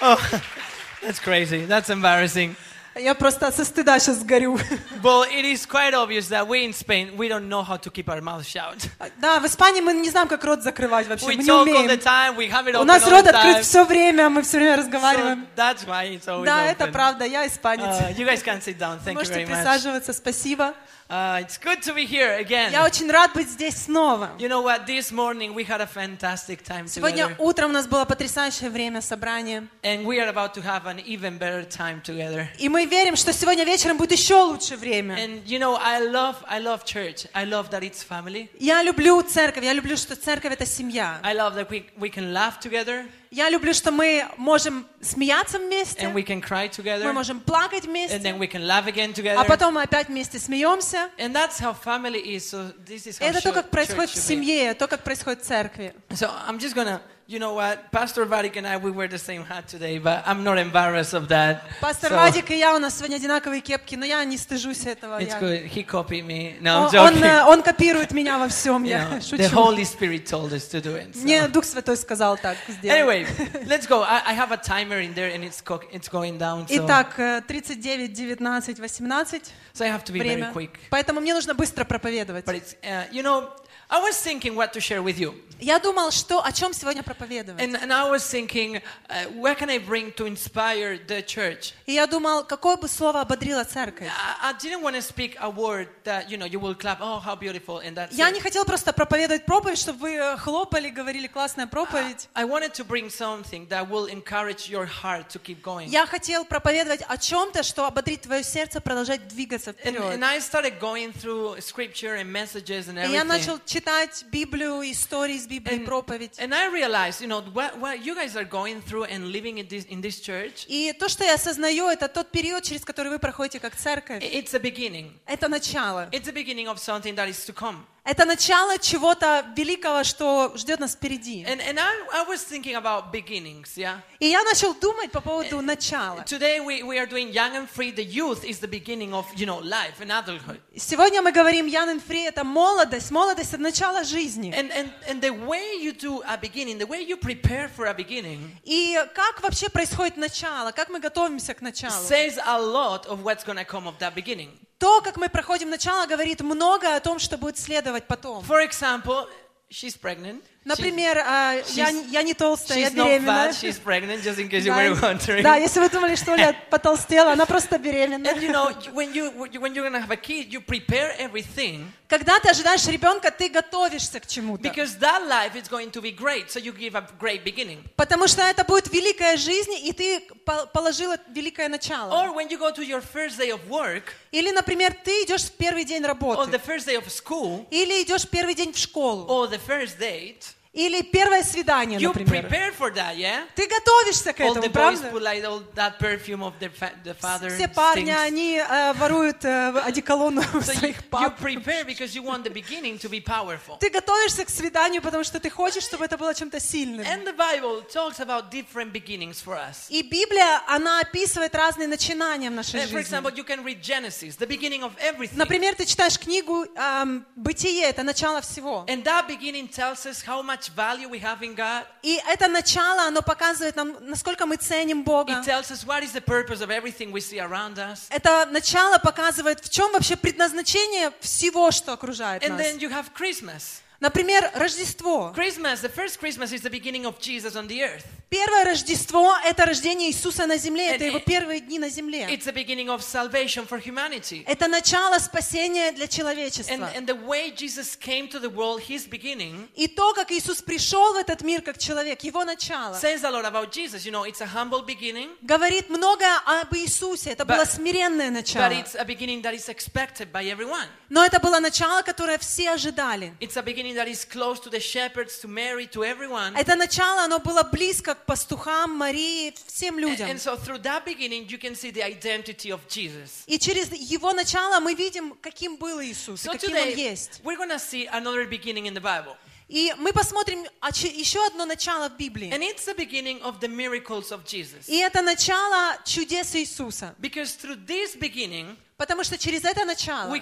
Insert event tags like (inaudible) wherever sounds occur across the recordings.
oh, that's crazy. That's embarrassing. Я просто со стыда сейчас сгорю. Well, it is quite obvious that we in Spain, we don't know how to keep our mouth shut. Да, в Испании мы не знаем, как рот закрывать вообще. We Мы не talk all the умеем. time, we have it У open нас all рот открыт все время, мы все время So разговариваем. that's why it's always Да, open. это правда, я испанец. Uh, you guys can sit down. Thank you Можете very much. присаживаться, спасибо. Uh, it's good to be here again. Я очень рад быть здесь снова. You know what? This morning we had a fantastic time Сегодня together. утром у нас было потрясающее время собрания. And we are about to have an even better time together. И мы верим, что сегодня вечером будет еще лучше время. And you know, I love, I love church. I love that it's family. Я люблю церковь, я люблю, что церковь это семья. I love that we, we can laugh together Я люблю, что мы можем смеяться вместе, and we can cry мы together можем плакать and вместе, then we can laugh again а together. потом мы опять вместе смеемся. And that's how family is. So this is how Это то, как происходит в семье, то, как происходит в церкви. So I'm just gonna, you know what? Pastor Vadik and I, we wear the same hat today, but I'm not embarrassed of that. Пастор So Вадик и я, у нас сегодня одинаковые кепки, но я не стыжусь этого. it's Я- good. He copied me. No, I'm Он, он, joking. э, он копирует меня во всем, You я know, the шучу. Holy Spirit told us to do it. so. Мне Дух Святой сказал так сделать. Anyway, let's go. I, I have a timer in there and it's co- it's going down. So, Итак, э, 39, 19, 18 so I have to be very время. quick. Поэтому мне нужно быстро проповедовать. But it's, uh, you know, I was thinking what to share with you. Я думал, что о чем сегодня проповедовать. And, and I was thinking, uh, what can I bring to inspire the church? И я думал, какое бы слово ободрило церковь. I, I didn't want to speak a word that, you know, you will clap, oh, how beautiful, and that's Я it. не хотел просто проповедовать проповедь, чтобы вы э, хлопали, говорили классная проповедь. I wanted to bring something that will encourage your heart to keep going. Я хотел проповедовать о чем-то, что ободрит твое сердце продолжать двигаться And, вперед. and I started going through scripture and messages and И я everything. начал читать Библию, истории из Библии, And, проповедь. and I realized, you know, what, what you guys are going through and living in this, in this church, И то, что я осознаю, это тот период, через который вы проходите как церковь. it's a beginning. Это начало. It's the beginning of something that is to come. Это начало чего-то великого, что ждет нас впереди. And, and I, I was thinking about beginnings, yeah? И я начал думать по поводу начала. Today we, we are doing Young and Free. The youth is the beginning of, you know, life and adulthood. Сегодня мы говорим Young and Free, это молодость. Молодость — это начало жизни. And, and, and the way you do a beginning, the way you prepare for a beginning, И как вообще происходит начало, как мы готовимся к началу. says a lot of what's going to come of that beginning. То, как мы проходим начало, говорит много о том, что будет следовать потом. For example, she's pregnant. Например, а, я, не толстая, я not беременна. fat, she's pregnant, just in case you Да, were wondering. да, если вы думали, что Оля (laughs) потолстела, она просто беременна. And you know, when, you, when you're going to have a kid, you prepare everything Когда ты ожидаешь ребенка, ты готовишься к чему-то. because that life is going to be great. So you give a great beginning. Потому что это будет великая жизнь, и ты по- положила великое начало. Or when you go to your first day of work Или, например, ты идешь в первый день or the работы. first day of school Или идешь в первый день в школу. or the first date, Или первое свидание, you например. prepare for that, yeah? Ты готовишься к All the этому, boys правда? put like all that perfume of their fa- the father. Все парни, stinks. они э, воруют э, одеколон у So своих you пап. prepare because you want the beginning to be powerful. Ты готовишься к свиданию, потому что ты хочешь, чтобы это было чем-то сильным. And the Bible talks about different beginnings for us. И Библия, она описывает разные начинания в нашей And for жизни. example, you can read Genesis, the beginning of everything. Например, ты читаешь книгу эм, «Бытие», это начало всего. And that beginning tells us how much value we have in God. И это начало, оно показывает нам, насколько мы ценим Бога. It tells us what is the purpose of everything we see around us. Это начало показывает, в чем вообще предназначение всего, что окружает And нас. then you have Christmas. Например, Рождество. Christmas, the first Christmas is the beginning of Jesus on the earth. Первое Рождество — это рождение Иисуса на земле, это And его первые дни на земле. It's the beginning of salvation for humanity. Это начало спасения для And, человечества. and the way Jesus came to the world, his beginning, И то, как Иисус пришел в этот мир как человек, его начало, says a lot about Jesus. You know, it's a humble beginning, говорит многое об Иисусе. Это But- было смиренное but начало. it's a beginning that is expected by everyone. Но это было начало, которое все ожидали. It's a beginning that is close to the shepherds, to Mary, to everyone. Это начало, оно было близко к пастухам, Марии, всем And, людям. and so through that beginning, you can see the identity of Jesus. И через его начало мы видим, каким был Иисус, и So каким он today, есть. we're going to see another beginning in the Bible. И мы посмотрим оч- еще одно начало в Библии. And it's the beginning of the miracles of Jesus. И это начало чудес Иисуса. Because through this beginning, Потому что через это начало we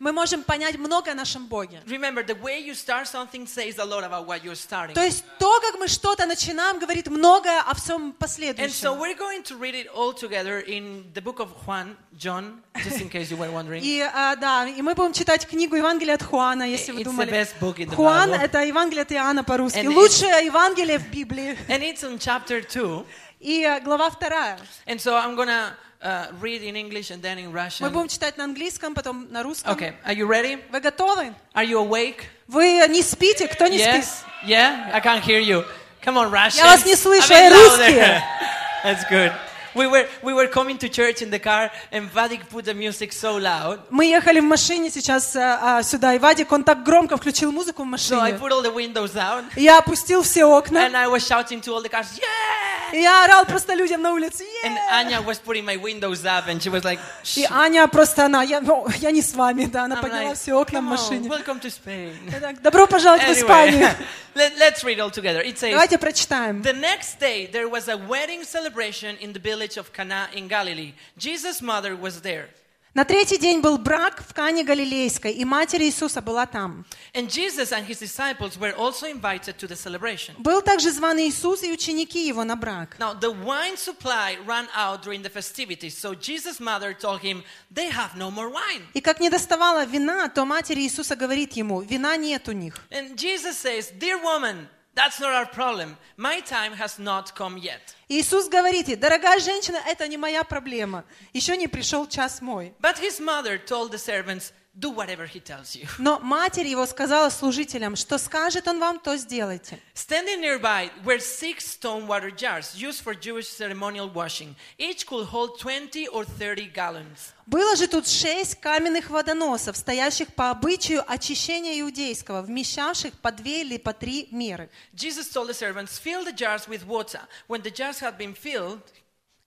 Мы можем понять много о нашем Боге. Remember, the way you start something says a lot about what you're starting. То есть то, как мы что-то начинаем, говорит многое о всем And so последующем. we're going to read it all together in the book of Juan, John, just in case you were wondering. И а, да, и мы будем читать книгу Евангелия от Хуана, если вы It's the думали. best book in the Хуан это Евангелие от Иоанна по-русски. Лучшее Евангелие в Библии. And it's on chapter 2. И а, глава вторая. And so I'm to uh, read in English and then in Мы Russian. будем читать на английском, потом на русском. Okay, are you ready? Вы готовы? Are you awake? Вы не спите? Кто не спит? Yes? Yeah? I can't hear you. Come on, Russians. Я вас не слышу, A bit я louder. русские. (laughs) That's good. We were, we were coming to church in the car and Vadik put the music so loud. Мы ехали в машине сейчас а, а, сюда, и Вадик, он так громко включил музыку в So I машине. put all the windows down Я опустил все окна, and I was shouting to all the cars, yeah! и я орал просто людям на улице. And «Е!» Anya was putting my windows up and she was like, И. Аня просто, она, я, ну, я не с вами, да, она I'm подняла like, все окна в "Come on, машине. welcome to Spain. Добро пожаловать в Испанию. let, let's read all together. It says, Давайте прочитаем. The next day, there was a wedding celebration in the village of Cana in Galilee. Jesus' mother was there. На третий день был брак в Кане Галилейской, и матерь Иисуса была там. And Jesus and his disciples were also invited to the celebration. Был также зван Иисус и ученики его на брак. Now, the wine supply ran out during the festivities, so Jesus' mother told him, They have no more wine. И как не доставала вина, то матерь Иисуса говорит ему, вина нет у них. And Jesus says, Dear woman, that's not our problem. My time has not come yet. И Иисус говорит ей, дорогая женщина, это не моя проблема. Еще не пришел час мой. But his mother told the servants, Do whatever he tells you. Но матерь его сказала служителям, что скажет он вам, то сделайте. Standing nearby were six stone water jars used for Jewish ceremonial washing. Each could hold 20 or 30 gallons. Было же тут шесть каменных водоносов, стоящих по обычаю очищения иудейского, вмещавших по две или по три меры. Jesus told the servants, Fill the jars with water. When the jars had been filled, И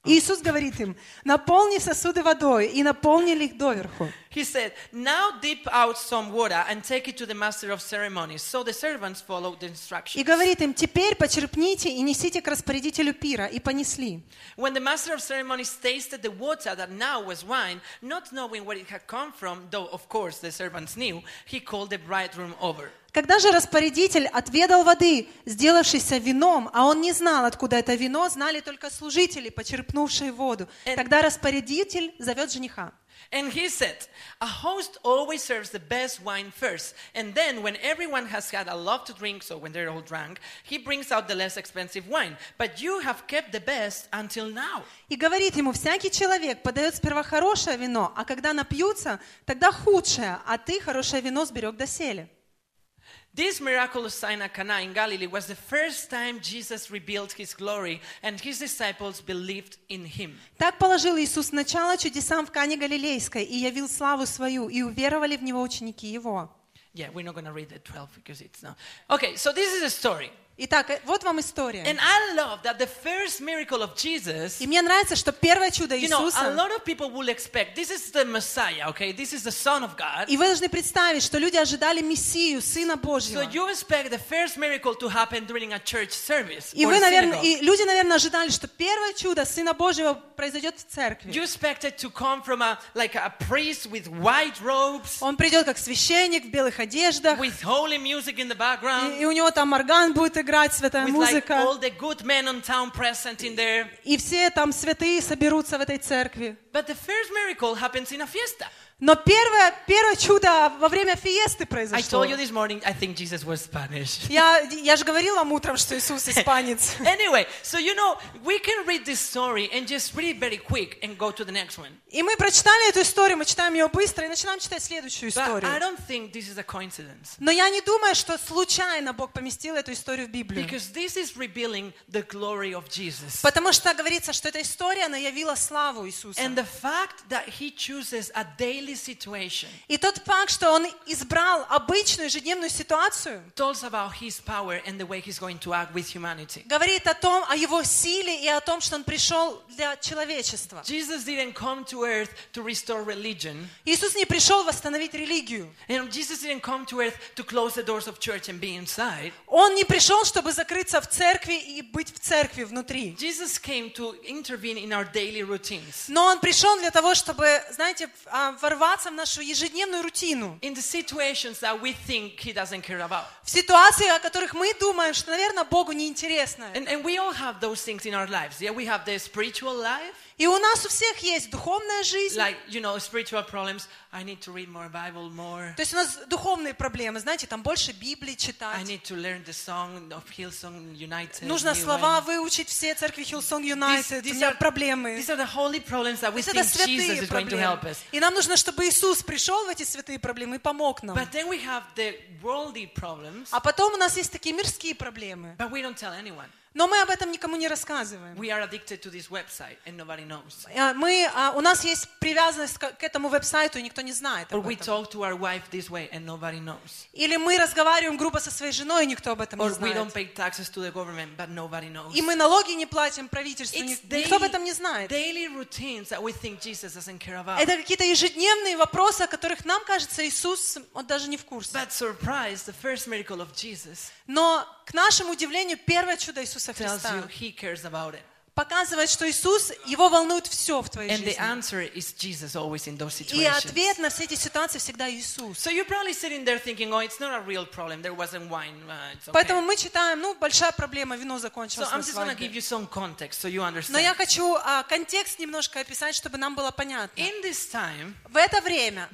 Иисус говорит им, наполни сосуды водой, и наполнили их доверху. he said, Now dip out some water and take it to the master of ceremonies. So the servants followed the И instructions. говорит им, теперь почерпните и несите к распорядителю пира. И понесли. When the master of ceremonies tasted the water that now was wine, not knowing where it had come from, though of course the servants knew, he called the bridegroom over. Когда же распорядитель отведал воды, сделавшейся вином, а он не знал, откуда это вино, знали только служители, почерпнувшие воду. And- Тогда распорядитель зовет жениха. And he said, A host always serves the best wine first, and then when everyone has had a lot to drink, so when they're all drunk, he brings out the less expensive wine. But you have kept the best until now. И говорит ему, всякий человек подает сперва хорошее вино, а когда напьются, тогда худшее, а ты хорошее вино сберег доселе. This miraculous sign at Cana in Galilee was the first time Jesus revealed his glory, and his disciples believed in him. Так положил Иисус начало чудесам в Кане Галилейской и явил славу свою, и уверовали в Него ученики Его. Yeah, we're not going to read the 12 because it's not. Okay, so this is a story. Итак, э, вот вам история. And I love that the first miracle of Jesus И мне нравится, что первое чудо You know, a Иисуса, lot of people will expect this is the Messiah, okay? This is the Son of God. и вы должны представить, что люди ожидали Мессию, Сына So Божьего. you expect the first miracle to happen during a church service. И вы, наверное, и люди, наверное, ожидали, что первое чудо Сына Божьего произойдет в церкви. You expect it to come from a like a priest with white robes, Он придет как священник в белых одеждах, with holy music in the background, и, и у него там орган будет играть, святая with like музыка, all the good men on town present in there. и все там святые соберутся в этой церкви. But the first miracle happens in a fiesta. Но первое, первое чудо во время фиесты I произошло. told you this morning, I think Jesus was Spanish. (laughs) Я, я же говорила вам утром, что Иисус испанец. (laughs) anyway, so you know, we can read this story and just read it very quick and go to the next one. И мы прочитали эту историю, мы читаем ее быстро и начинаем читать следующую But I историю. don't think this is a coincidence. Но я не думаю, что случайно Бог поместил эту историю в Библию. Because this is revealing the glory of Jesus. Потому что говорится, что эта история, она явила славу Иисуса. And the fact that he chooses a daily И тот факт, что он избрал обычную ежедневную ситуацию, tells about his power and the way he's going to act with humanity. говорит о том, о его силе и о том, что он пришел для человечества. Jesus didn't come to earth to restore religion. Иисус не пришел восстановить религию. Он не пришел, чтобы закрыться в церкви и быть в церкви внутри. Jesus came to intervene in our daily routines. Но он пришел для того, чтобы, знаете, а, ворваться в нашу ежедневную рутину. in the situations that we think He doesn't care about. В ситуации, о которых мы думаем, что, наверное, Богу неинтересно. And, and we all have those things in our lives. Yeah, we have the spiritual life, И у нас у всех есть духовная жизнь. like, you know, spiritual problems. I need to read more Bible, more. То есть у нас духовные проблемы, знаете, там больше Библии I читать. need to learn the song of Hillsong United. Нужно слова выучить все церкви These, Юнайтед. У these меня are, проблемы. these are the holy problems that we То есть это think Jesus святые is going to help проблемы. us. И нам нужно, чтобы Иисус пришел в эти святые проблемы и помог нам. But then we have the worldly problems, А потом у нас есть такие мирские проблемы. but we don't tell anyone. Но мы об этом никому не рассказываем. We are addicted to this website and nobody knows. А, Мы, а, у нас есть привязанность к этому веб-сайту, и никто не знает Or об we этом. talk to our wife this way and nobody knows. Или мы разговариваем грубо со своей женой, и никто об этом не Or we don't знает. pay taxes to the government, but nobody knows. И мы налоги не платим правительству, It's ник- никто об daily, этом не знает. daily routines that we think Jesus doesn't care about. Это какие-то ежедневные вопросы, о которых нам кажется, Иисус он даже не в курсе. But surprise, the first miracle of Jesus Но, к нашему удивлению, первое чудо Иисуса Христа показывает, что Иисус, его волнует все в твоей жизни. И ответ на все эти ситуации всегда Иисус. So oh. Uh. Поэтому мы читаем, ну, большая проблема, вино So закончилось I'm на свадьбе. context so Но я хочу а, контекст немножко описать, чтобы нам было понятно. Time, В это время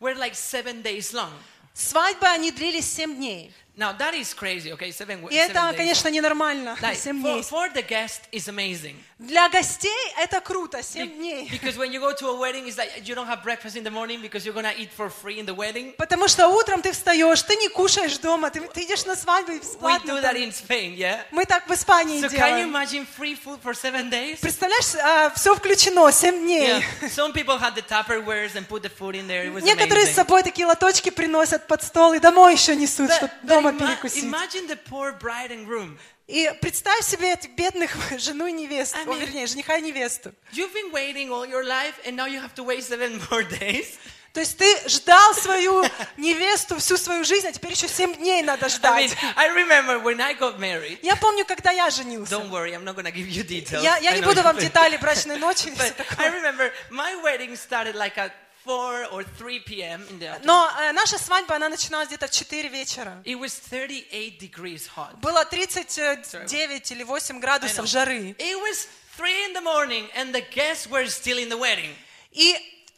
were like seven days long. свадьбы, они длились семь дней. Now that is crazy, okay? Seven, И seven это, days. конечно, ненормально. Like, Семь for, дней. for the guest is amazing. Для гостей это круто, семь Be- дней. Because when you go to a wedding, it's like you don't have breakfast in the morning because you're gonna eat for free in the wedding. Потому что утром ты встаешь, ты не кушаешь дома, ты, ты идешь на свадьбу и We бесплатно. do that in Spain, yeah. Мы так в Испании So can you делаем. imagine free food for seven days? Представляешь, все включено, семь дней. Yeah. Some people had the Tupperwares and put the food in there. It was Некоторые с собой такие лоточки приносят под стол и домой еще несут, чтобы but дома перекусить. imagine the poor bride and groom. И представь себе этих бедных жену и невесту, I о, mean- вернее, жениха и невесту. You've been waiting all your life, and now you have to wait seven more days. То есть ты ждал свою невесту всю свою жизнь, а теперь еще семь дней надо mean, ждать. I remember when I got married. Я помню, когда я женился. Don't worry, I'm not gonna give you details. Я, я не буду вам детали брачной ночи. и I такое. remember my wedding started like 4 or 3 p.m. in the afternoon. Но э, наша свадьба, она начиналась где-то в 4 вечера. It was 38 degrees hot. Было 39 или 8 I know. градусов жары. It was 3 in the morning, and the guests were still in the wedding. И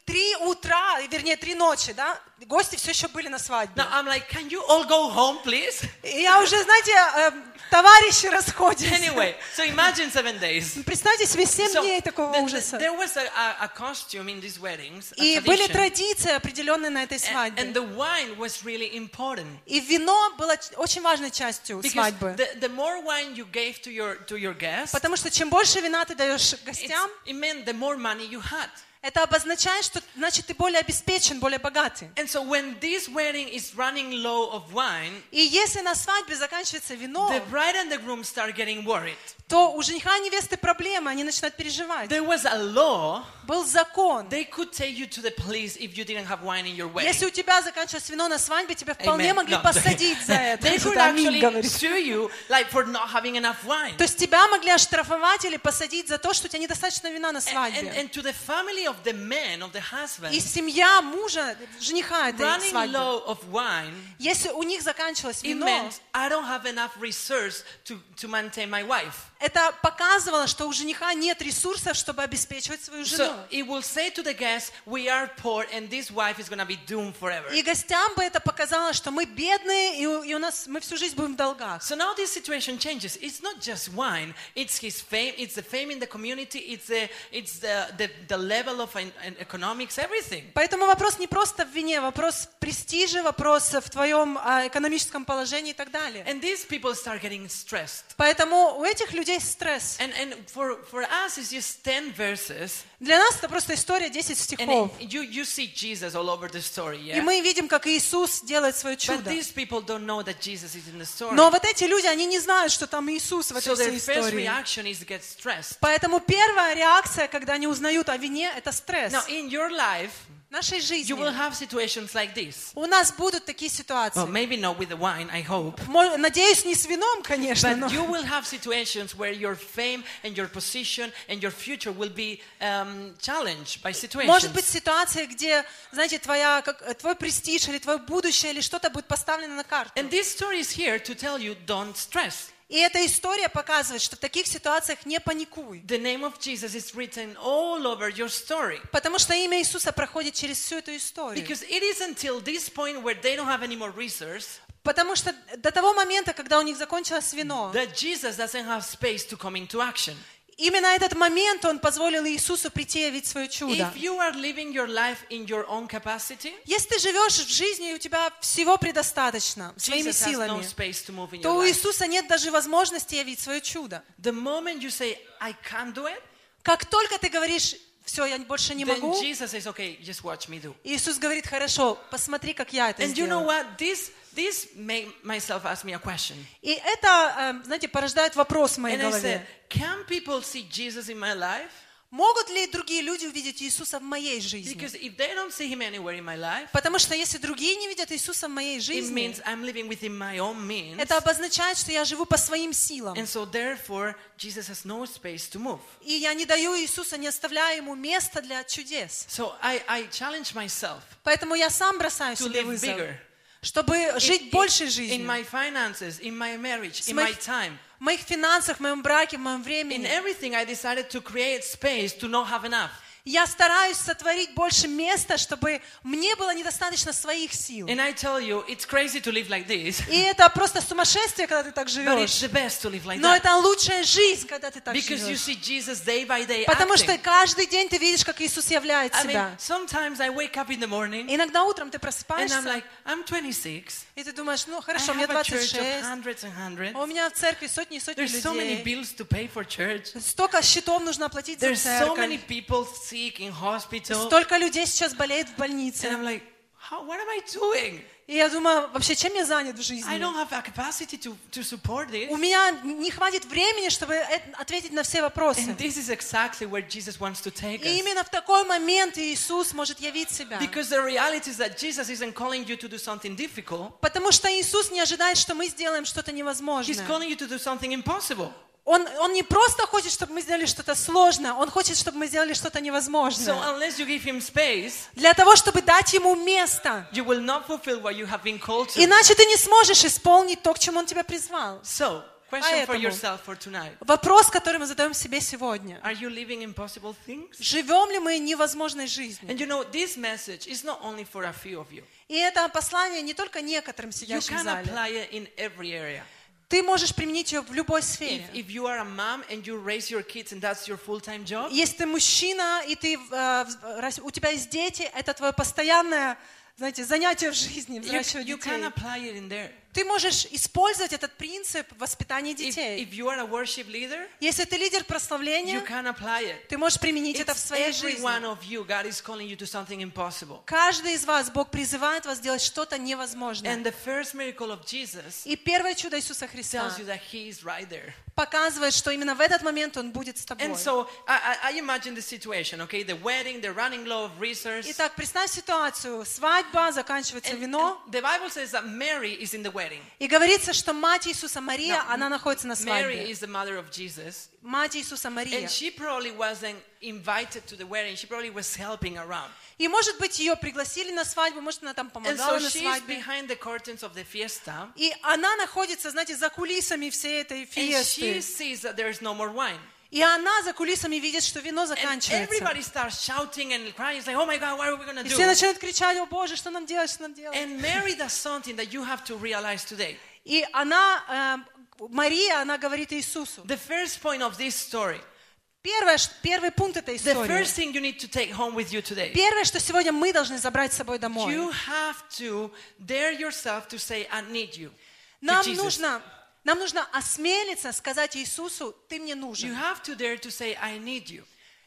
три утра, вернее, три ночи, да, гости все еще были на свадьбе. Now I'm like, can you all go home, please? И я уже, знаете, э, товарищи расходятся. Anyway, so imagine seven days. (laughs) Представьте себе 7 So дней такого the- ужаса. there was a, a, costume in these weddings, a И были традиции определенные на этой and, and свадьбе. the wine was really important. И вино было очень важной частью Because свадьбы. the, the more wine you gave to your to your guests, Потому что чем больше вина ты даешь гостям, it meant the more money you had. Это обозначает, что значит ты более обеспечен, более богатый. And so when this wedding is running low of wine, И если на свадьбе заканчивается вино, the bride and the groom start getting worried. то у жениха и невесты проблемы, они начинают переживать. There was a law; Был закон. they could take you to the police if you didn't have wine in your wedding. Если у тебя заканчивалось вино на свадьбе, тебя вполне Amen. могли No. (laughs) посадить за это. they Кто-то could аминь actually говорит. sue you, like for not having enough wine. То есть тебя могли оштрафовать или посадить за то, что у тебя недостаточно вина на And, and, свадьбе. and to the family of the man, of the husband, И семья мужа, жениха этой running свадьбы, low of wine, если у них заканчивалось it вино, meant I don't have enough resource to, to maintain my wife. это показывало, что у жениха нет ресурсов, чтобы обеспечивать свою жену. So it will say to the guests, we are poor and this wife is going to be doomed forever. И гостям бы это показало, что мы бедные, и у, и у нас мы всю жизнь будем в долгах. So now this situation changes. It's not just wine. It's his fame. It's the fame in the community. It's the it's the the, the level of an, an economics, everything. Поэтому вопрос не просто в вине, вопрос престижа, вопрос в твоем а, экономическом положении и так далее. And these people start getting stressed. Поэтому у этих людей стресс. And and for for us, it's just ten verses, Для нас это просто история 10 and стихов. it- you you see Jesus all over the story. И мы видим, как Иисус делает свое чудо. Но вот эти люди, они не знают, что там Иисус в этой So всей истории. Поэтому первая реакция, когда они узнают о вине, это стресс. Now in your life, В нашей жизни you will have situations like this. у нас будут такие Well, ситуации. maybe not with the wine, I hope. Мо- Надеюсь, не с вином, конечно, но But you will have situations where your fame and your position and your future will be um, challenged by может быть situations. ситуация, где, знаете, твоя, как, э, твой престиж или твое будущее или что-то будет поставлено на карту. And this story is here to tell you don't stress. И эта история показывает, что в таких ситуациях не паникуй. The name of Jesus is written all over your story. Потому что имя Иисуса проходит через всю эту историю. Because it is until this point where they don't have any more resource Потому что до того момента, когда у них закончилось вино, that Jesus doesn't have space to come into action. Именно этот момент он позволил Иисусу прийти явить свое чудо. If you are living your life in your own capacity, Если ты живешь в жизни, и у тебя всего предостаточно, своими Jesus no силами, in то у. Иисуса нет даже возможности явить свое чудо. The moment you say, I can't do it, Как только ты говоришь, все, я больше не могу, says, okay. Иисус говорит, хорошо, посмотри, как я это And you know сделаю. This, made myself ask me a question. И это, э, знаете, порождает вопрос в моей And I said, голове. can people see Jesus in my life? Могут ли другие люди увидеть Иисуса в моей жизни? Life, Потому что если другие не видят Иисуса в моей жизни, means это обозначает, что я живу по своим силам. So no. И я не даю Иисуса, не оставляю Ему места для чудес. So I, I Поэтому я сам бросаю себе вызов, bigger. чтобы жить In- большей in, in жизнью. my finances, in my marriage, in моих- my time. В моих финансах, в моем браке, в моем In времени. everything, I decided to create space to not have enough. Я стараюсь сотворить больше места, чтобы мне было недостаточно своих сил. And I tell you, it's crazy to live like this, И это просто сумасшествие, когда ты так but it's живешь. the best to live like Но that. это лучшая жизнь, когда ты так Because you живешь. see Jesus day by day Потому что acting. каждый день ты видишь, как Иисус являет I mean, sometimes I wake up in the morning Иногда утром ты and I'm просыпаешься, like, I'm 26. и ты думаешь, ну I хорошо, мне church of 26, hundreds and hundreds. а у меня в церкви сотни и сотни There's so many людей. bills to pay for church. Столько счетов нужно оплатить за There's so many церковь. people sick in hospital. Столько людей сейчас болеет в And больнице. I'm like, How, what am I doing? И я думаю, вообще, чем я занят в I жизни? don't have a capacity to, to support this. У меня не хватит времени, чтобы э- ответить на все вопросы. And this is exactly where Jesus wants to take И именно в такой момент Иисус может явить себя. Because the reality is that Jesus isn't calling you to do something difficult. Потому что Иисус не ожидает, что мы сделаем что-то He's невозможное. calling you to do something impossible. Он, он не просто хочет, чтобы мы сделали что-то сложное, Он хочет, чтобы мы сделали что-то So невозможное. unless you give him space, Для того, чтобы дать Ему место. you will not fulfill what you have been called to. Иначе ты не сможешь исполнить то, к чему Он тебя призвал. So, question for yourself for tonight. Вопрос, который мы задаем себе сегодня. Are you living impossible things? Живем ли мы невозможной жизнью? And you know, this message is not only for a few of you. И это послание не только некоторым You сидящим в can зале. apply it in every area. Ты можешь применить ее в любой сфере. if you are a mom and you raise your kids and that's your full-time job, Если ты мужчина, и ты, э, у тебя есть дети, это твое постоянное, знаете, занятие в жизни, you, взращивать you детей. can apply it in there. Ты можешь использовать этот принцип воспитания If, детей. if you are a worship leader, Если ты лидер you прославления, can apply it. ты можешь применить это в It's своей жизни. one of you, God is calling you to something impossible. Каждый из вас, Бог призывает вас делать что-то невозможное. And the first miracle of Jesus И первое чудо Иисуса Христа tells you that He is right there. показывает, что именно в этот момент Он будет с тобой. And so I, I, imagine the situation, okay? The wedding, the running low of. Итак, представь ситуацию. Свадьба, заканчивается And- вино. and the Bible says that Mary is in the wedding. И говорится, что мать Иисуса Мария, Now, она находится на Mary свадьбе. is the mother of Jesus. Мать Иисуса Мария. And she probably wasn't invited to the wedding. She probably was helping around. И, может быть, ее пригласили на свадьбу, может, она там And помогала so на she's свадьбе. behind the curtains of the fiesta. И она находится, знаете, за кулисами всей этой And she фиесты. sees that there is no more wine. И она за кулисами видит, что вино заканчивается. oh И все начинают кричать, о Боже, что нам делать, что нам делать? И она, э, Мария, она говорит Иисусу. The first point of this story, Первое, первый пункт этой истории. first thing you need to take home with you today, Первое, что сегодня мы должны забрать с собой домой. you have to dare yourself to say, I need you. Нам нужно, нам нужно осмелиться сказать Иисусу, ты мне You нужен. have to dare to say, I need you.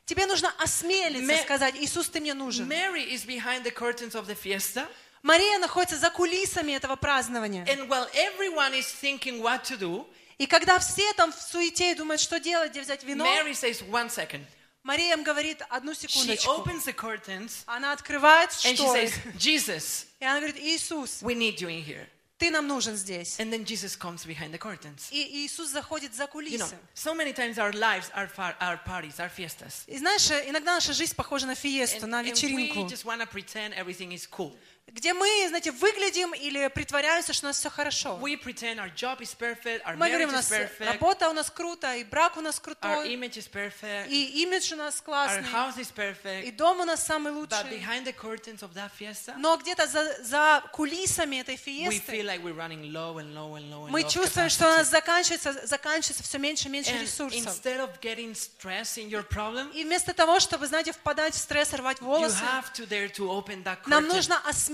Тебе нужно осмелиться Ме- сказать, Иисус, ты мне нужен. Mary is behind the curtains of the fiesta, Мария находится за кулисами этого празднования. and while everyone is thinking what to do, И когда все там в суете думают, что делать, где взять вино, Mary says, One second, Мария им говорит, одну She секундочку. opens the curtains Она открывает and she шторы. says, Jesus, И она говорит, Иисус, we need you in here. ты нам нужен здесь. And then Jesus comes behind the curtains. И Иисус заходит за You know, кулисы. so many times our lives are, far, our parties, our fiestas. И знаешь, иногда наша жизнь похожа на фиесту, And, на and we вечеринку, just want to pretend everything is cool. Где мы, знаете, выглядим или притворяемся, что у нас все хорошо. We pretend our job is perfect, our Мы говорим, у нас perfect, работа у нас круто, и брак у нас our крутой, image is perfect, и имидж у нас our классный, house is и дом у нас самый But лучший. behind the curtains of that fiesta, Но где-то за, за кулисами этой we фиесты feel like we're running low and low and low and мы low. чувствуем, что у нас заканчивается, заканчивается все меньше и меньше And ресурсов. instead of getting stressed in your problem, И вместо того, чтобы, знаете, впадать в стресс, рвать you волосы, have to dare to open that нам нужно осмелиться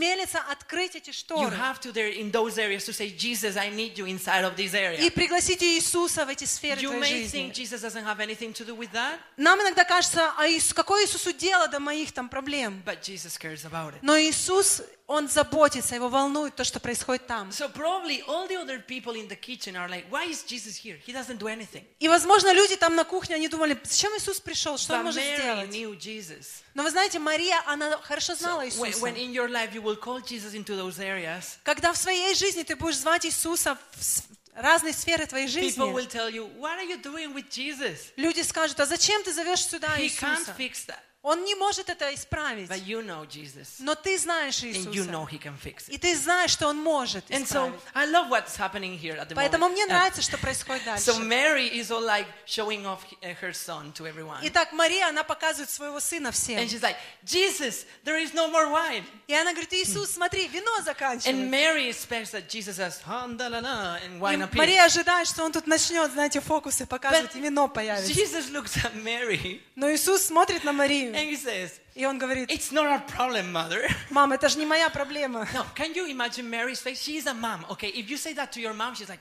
открыть эти You шторы have to dare in those areas to say, Jesus, I need you inside of this area. и пригласить Иисуса в эти сферы You твоей may жизни. think Jesus doesn't have anything to do with that, Нам иногда кажется, а какое Иисусу дело до моих там проблем? but Jesus cares about it. Но Иисус, Он заботится, Его волнует то, что происходит там. So probably all the other people in the kitchen are like, why is Jesus here? He doesn't do anything. И, возможно, люди там на кухне, они думали, зачем Иисус пришел, что Он может Mary сделать? knew Jesus. Но вы знаете, Мария, она хорошо знала Иисуса. when in your life you will call Jesus into those areas, Когда в своей жизни ты будешь звать Иисуса в разные сферы твоей жизни, you, you люди скажут, а зачем ты зовешь сюда He Иисуса? Он не может это исправить. But you know Jesus. Но ты знаешь And you know Иисуса. he can fix it. И ты знаешь, что Он может And so исправить. I love what's happening here at the Поэтому moment. мне Uh, нравится, что происходит (laughs) дальше. So Mary is all like showing off uh, her son to everyone. Итак, Мария, она показывает своего сына всем. And she's like, Jesus, there is no more wine. И она говорит, Иисус, смотри, вино And заканчивается. Mary expects that Jesus says, and wine И appears. Мария ожидает, что он тут начнет, знаете, фокусы показывать, и вино появится. Jesus looks at Mary Но Иисус смотрит на Марию, and he says, и он говорит, It's not our problem, mother. (laughs) мам, это же не моя проблема. No, can you imagine Mary's face? She is a mom. Okay, if you say that to your mom, she's like,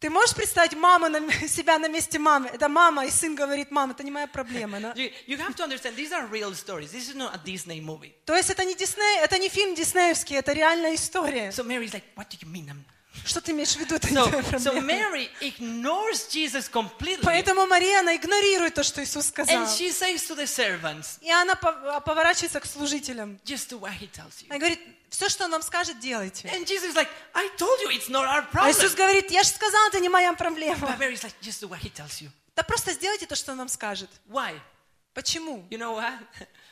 Ты можешь представить маму на, себя на месте мамы? Это мама, и сын говорит, мам, это не моя проблема. (laughs) да? you, you have to understand, these are real stories. This is not a Disney movie. То есть это не Дисней, это не фильм диснеевский, это реальная история. So Mary's like, What do you mean? I'm... Что ты имеешь в виду? Это So, so. Mary ignores Jesus completely. Поэтому Мария, она игнорирует то, что Иисус сказал. And she says to the servants, И она пов- поворачивается к служителям. Just do what he tells you. Она говорит, все, что он нам скажет, делайте. And Jesus is like, I told you it's not our А problem. Иисус говорит, я же сказал, это не моя проблема. But Mary's like, Just do what he tells you. Да просто сделайте то, что он нам скажет. Why? Почему? You know what?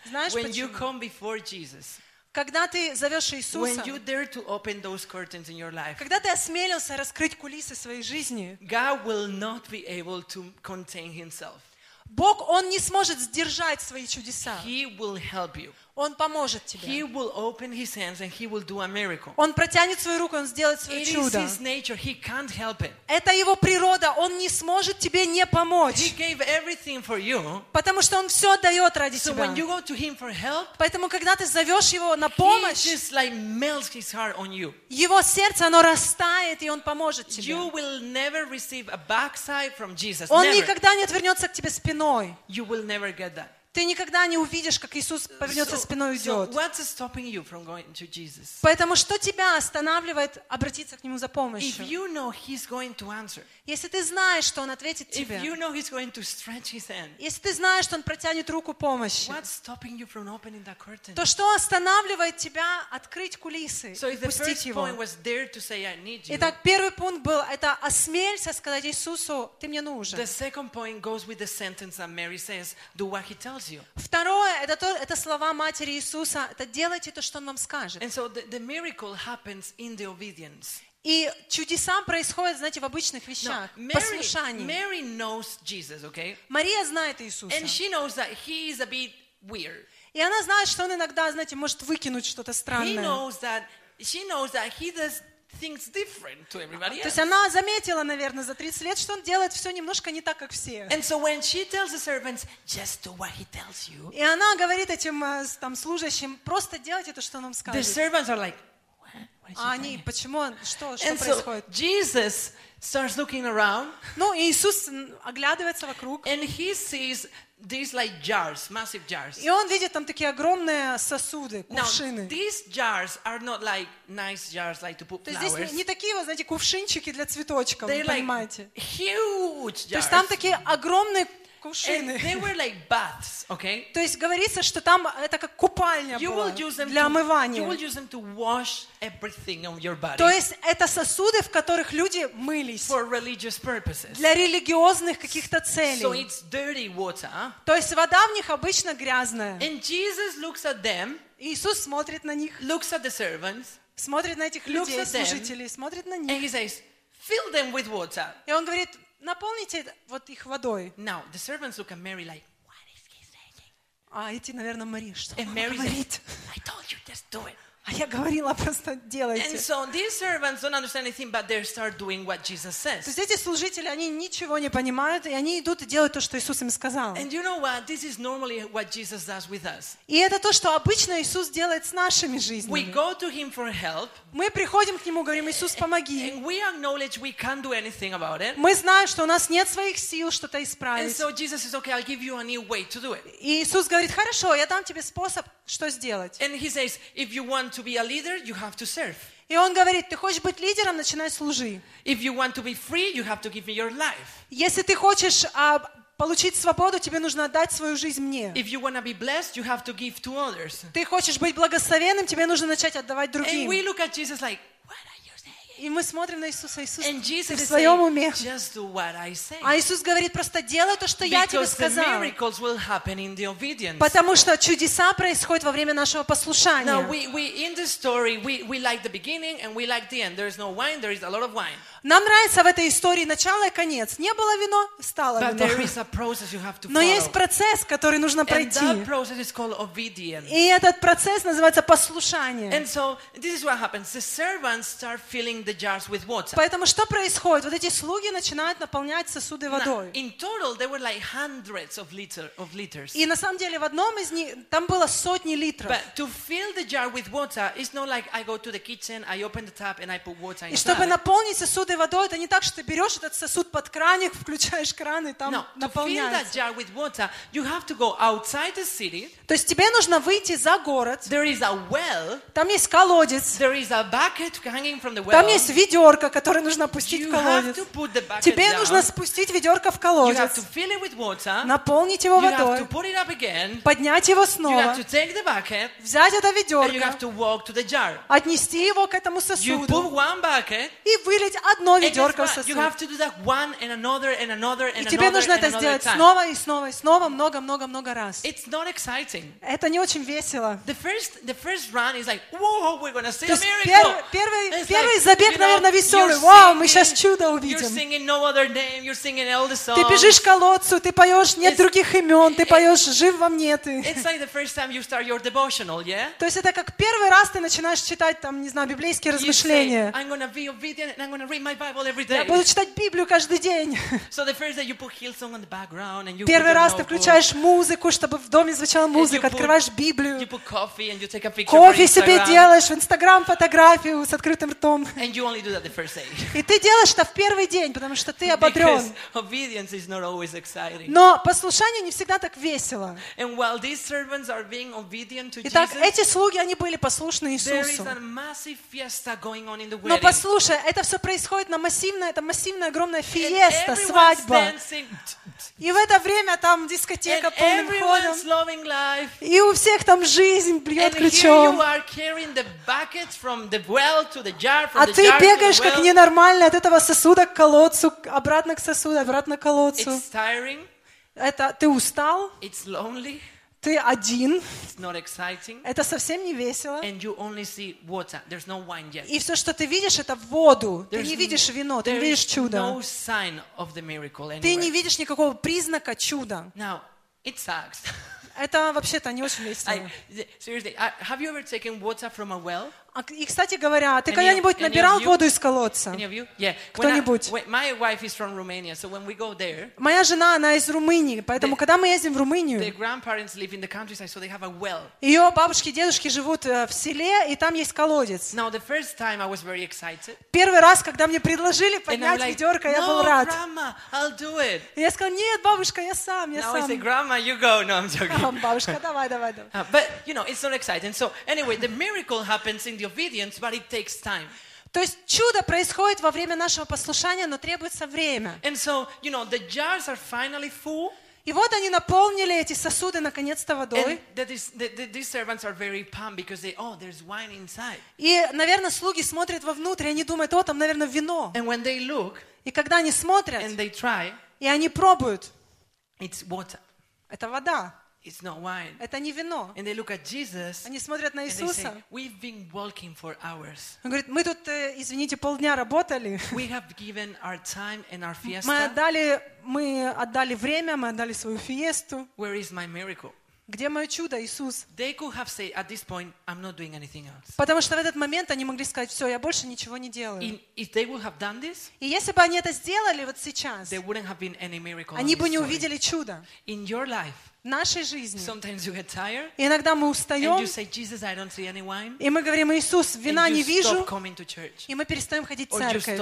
Знаешь when you почему? come before Jesus, Когда ты зовешь when Иисуса, you dare to open those curtains in your life, когда ты осмелился раскрыть кулисы своей жизни, God will not be able to contain himself. Бог, Он не сможет сдержать свои чудеса. He will help you. Он поможет He тебе. will open his hands and he will do a miracle. Он протянет свою руку, Он сделает свое It is чудо. his nature. He can't help it. Это Его природа, Он не сможет тебе не He помочь. gave everything for you. Потому что Он все дает ради So тебя. when you go to him for help, Поэтому, когда ты зовешь Его на he помощь, just like melts his heart on you. Его сердце, оно растает, и Он поможет тебе. You will never receive a backside from Jesus. Он Never. никогда не отвернется к тебе спиной. You will never get that. Ты никогда не увидишь, как Иисус повернется So- спиной и уйдет. Поэтому что тебя останавливает обратиться к Нему за помощью? you know answer, Если ты знаешь, что Он ответит тебе, you know he's going to stretch his hand, если ты знаешь, что Он протянет руку помощи, what's stopping you from opening that curtain? то что останавливает тебя открыть кулисы, So и пустить Его? Итак, первый пункт был, это осмелься сказать Иисусу, ты мне нужен. the second point goes with the sentence that Mary says, do what he tells you. Второе, это, то, это слова матери Иисуса, это делайте то, что Он вам скажет. And so the, the miracle happens in the obedience. И чудеса происходят, знаете, в обычных вещах, Mary, послушании. Mary knows Jesus, okay? Мария знает Иисуса. And she knows that he is a bit weird. И она знает, что он иногда, знаете, может выкинуть что-то He странное. knows that, she knows that he does things different to everybody То есть она заметила, наверное, за 30 лет, что он делает все немножко не так, как все. And so when she tells the servants, just do what he tells you, И она говорит этим э, там, служащим, просто делайте то, что он вам the скажет. servants are like, what? What is she А они, почему, что, что And so происходит? Jesus starts looking around Ну, Иисус оглядывается вокруг, and he sees these like jars, massive jars. и он видит там такие огромные сосуды, Now, кувшины. these jars are not like nice jars like to put То есть здесь flowers. не, не такие, вот, знаете, кувшинчики для цветочков, вы They're like понимаете? huge То есть там jars. такие огромные кувшины. they were like baths, okay? То есть говорится, что там это как купальня You была will use them для to, you will омывания. use them to wash everything on your body То есть это сосуды, в которых люди мылись for religious purposes. для религиозных каких-то So целей. it's dirty water. То есть вода в них обычно грязная. And Jesus looks at them, Иисус смотрит на них, looks at the servants, смотрит на этих людей, служителей, смотрит на and них. he says, fill them with water. И он говорит, наполните вот их водой. Now, the servants look at Mary like, what is he saying? А эти, наверное, Мари, что And он Mary говорит? says, I told you, just do it. А я говорила, просто And делайте. so these servants don't understand anything, but they start doing what Jesus То есть эти служители, они ничего не понимают, и они идут и делают то, что Иисус им сказал. And you know what? This is normally what Jesus does with us. И это то, что обычно Иисус делает с нашими We жизнями. go to him for help, Мы приходим к Нему, говорим, Иисус, помоги. and we acknowledge we can't do anything about it. Мы знаем, что у нас нет своих сил что-то And исправить. so Jesus says, okay, I'll give you a new way to do it. И Иисус говорит, хорошо, я дам тебе способ, что сделать. And he says, if you want to be a leader, you have to serve. И Он говорит, ты хочешь быть лидером, начинай служи. If you want to be free, you have to give me your life. Если ты хочешь а, получить свободу, тебе нужно отдать свою жизнь мне. If you want to be blessed, you have to give to others. Ты хочешь быть благословенным, тебе нужно начать отдавать And we другим. look at Jesus like, what are you saying? И мы смотрим на Иисуса. Иисус, And ты Jesus в is своем уме. just do what I say. А Иисус говорит, просто делай то, что я тебе Because the сказал. miracles will happen in the obedience. Потому что чудеса происходят во время нашего Now, послушания. we, we in the story, we, we like the beginning and we like the end. There is no wine, there is a lot of wine. Нам нравится в этой истории начало и конец. Не было вино, стало But вино. Но есть процесс, который нужно пройти. И этот процесс называется послушание. So. Поэтому что происходит? Вот эти слуги начинают наполнять сосуды водой. total, like of, liter, of. И на самом деле в одном из них там было сотни литров. Water, like kitchen, И чтобы наполнить сосуды водой, это не так, что ты берешь этот сосуд под краник, (laughs) включаешь кран и там No, наполняется. water, you have to go outside the city. То есть тебе нужно выйти за город, There is a well. там есть колодец, There is a bucket hanging from the well. там есть ведерко, которое нужно опустить You в have колодец. to put the bucket Тебе down. нужно спустить ведерко в You have колодец, to fill it with water. наполнить его You have to водой, put it up again. поднять его You снова, have to take the bucket взять это and you have ведерко, to walk to the jar. отнести его к этому You put сосуду one bucket и вылить одно ведерко в сосуд. И тебе нужно это сделать снова и снова и снова, много-много-много раз. Это не очень весело. Первый, забег, наверное, веселый. Вау, мы сейчас чудо увидим. Ты бежишь к колодцу, ты поешь «Нет других имен», ты поешь «Жив во мне ты». То есть это как первый раз ты начинаешь читать, там, не знаю, библейские размышления. Я буду читать Библию каждый день. Первый раз ты включаешь музыку, чтобы в доме звучала музыка, открываешь Библию, кофе себе делаешь, в Инстаграм фотографию с открытым ртом. И ты делаешь это в первый день, потому что ты ободрен. Но послушание не всегда так весело. Итак, эти слуги, они были послушны Иисусу. Но послушай, это все происходит на массивная, это массивная огромная фиеста, свадьба. И в это время там дискотека полным ходом. life. И у всех там жизнь бьет ключом. well А ты бегаешь как ненормальный от этого сосуда к колодцу, обратно к сосуду, обратно к колодцу. Это ты устал, It's lonely. Ты один, It's not exciting. это совсем не весело. And you only see water. There's no wine yet. И все, что ты видишь, это воду. Ты There's не n- видишь вино, ты не видишь чудо. no sign of the miracle Ты не anywhere. видишь никакого признака чуда. Now, it sucks. Это вообще-то не очень весело. th- seriously, uh, have you ever taken water from a well? А, И, кстати говоря, ты когда-нибудь набирал воду из колодца? Кто-нибудь? Моя жена, она из Румынии, поэтому, когда мы ездим в Румынию, ее бабушки и дедушки живут э, в селе, и там есть колодец. Первый раз, когда мне предложили поднять ведерко, я был рад. я сказала, нет, бабушка, я сам, я сам. А, Бабушка, давай, давай, давай. Uh, but, you know, it's not exciting. So, anyway, the miracle happens in the obedience, but it takes time. То есть чудо происходит во время нашего послушания, но требуется время. And so, you know, the jars are finally full. И вот они наполнили эти сосуды наконец-то And водой. that is, the, the, these servants are very pumped because they, oh, there's wine inside. И, наверное, слуги смотрят вовнутрь, и они думают, о, там, наверное, вино. And when they look И когда они смотрят, and they try, и они пробуют, it's water. это вода, It's not wine. это не вино. And they look at Jesus Они смотрят на and they say, Иисуса. we've been walking for hours. Он говорит, мы тут, э, извините, полдня работали. We have given our time and our Мы fiesta. отдали, мы отдали время, мы отдали свою фиесту. Where is my miracle? Где мое чудо, Иисус? They could have said at this point, I'm not doing anything else. Потому что в этот момент они могли сказать, все, я больше ничего не делаю. И если бы они это сделали вот сейчас, there wouldn't have been any miracle. in они бы не увидели чудо. В нашей жизни. tired иногда мы устаем, say, Jesus, и мы говорим, Иисус, вина не вижу, и мы перестаем ходить в церковь.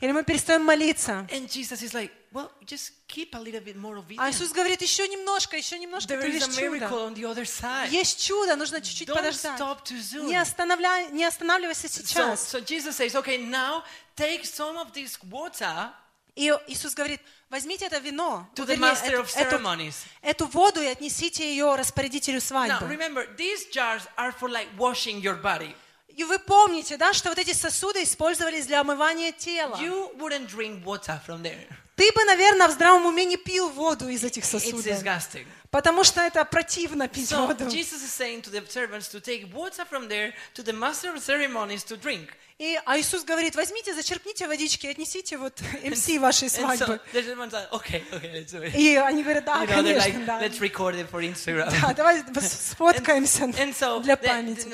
Или мы перестаем молиться. Like, well, just keep a little bit more А. Иисус говорит, еще немножко, еще немножко, There ты чудо. Есть чудо, нужно чуть-чуть Don't подождать. Не, останавливай, не останавливайся So, сейчас. so Jesus says, okay, now take some of this water И Иисус говорит, возьмите это вино, to the master эту, of эту- ceremonies. эту воду и отнесите ее распорядителю Now, свадьбы. remember, these jars are for like washing your body. И вы помните, да, что вот эти сосуды использовались для омывания тела. You wouldn't drink water from there. Ты бы, наверное, в здравом уме не пил воду из этих It's сосудов. disgusting. Потому что это противно пить So воду. Jesus is saying to the servants to take water from there to the master of ceremonies to drink. И, а Иисус говорит, возьмите, зачерпните водички отнесите вот (laughs) МС вашей свадьбы. И они говорят, да, конечно, да. let's record it for Instagram. Да, давай (laughs) сфоткаемся для памяти.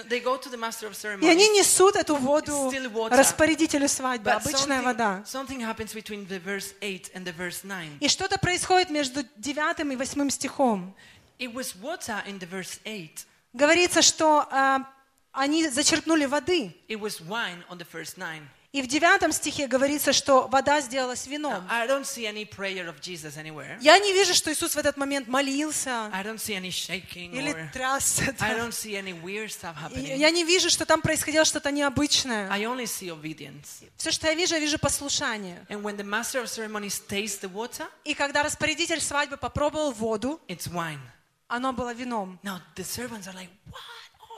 И они несут эту воду распорядителю свадьбы, обычная вода. something the verse 8 and the verse 9. И что-то происходит между девятым и восьмым стихом. It was water in the verse 8. Говорится, что а, они зачерпнули воды. It was wine on the first 9. И в девятом стихе говорится, что вода сделалась вином. Я не вижу, что Иисус в этот момент молился или or трясся. Я не вижу, что там происходило что-то необычное. Все, что я вижу, я вижу послушание. Water, И когда распорядитель свадьбы попробовал воду, оно было вином. Now the servants are like, what?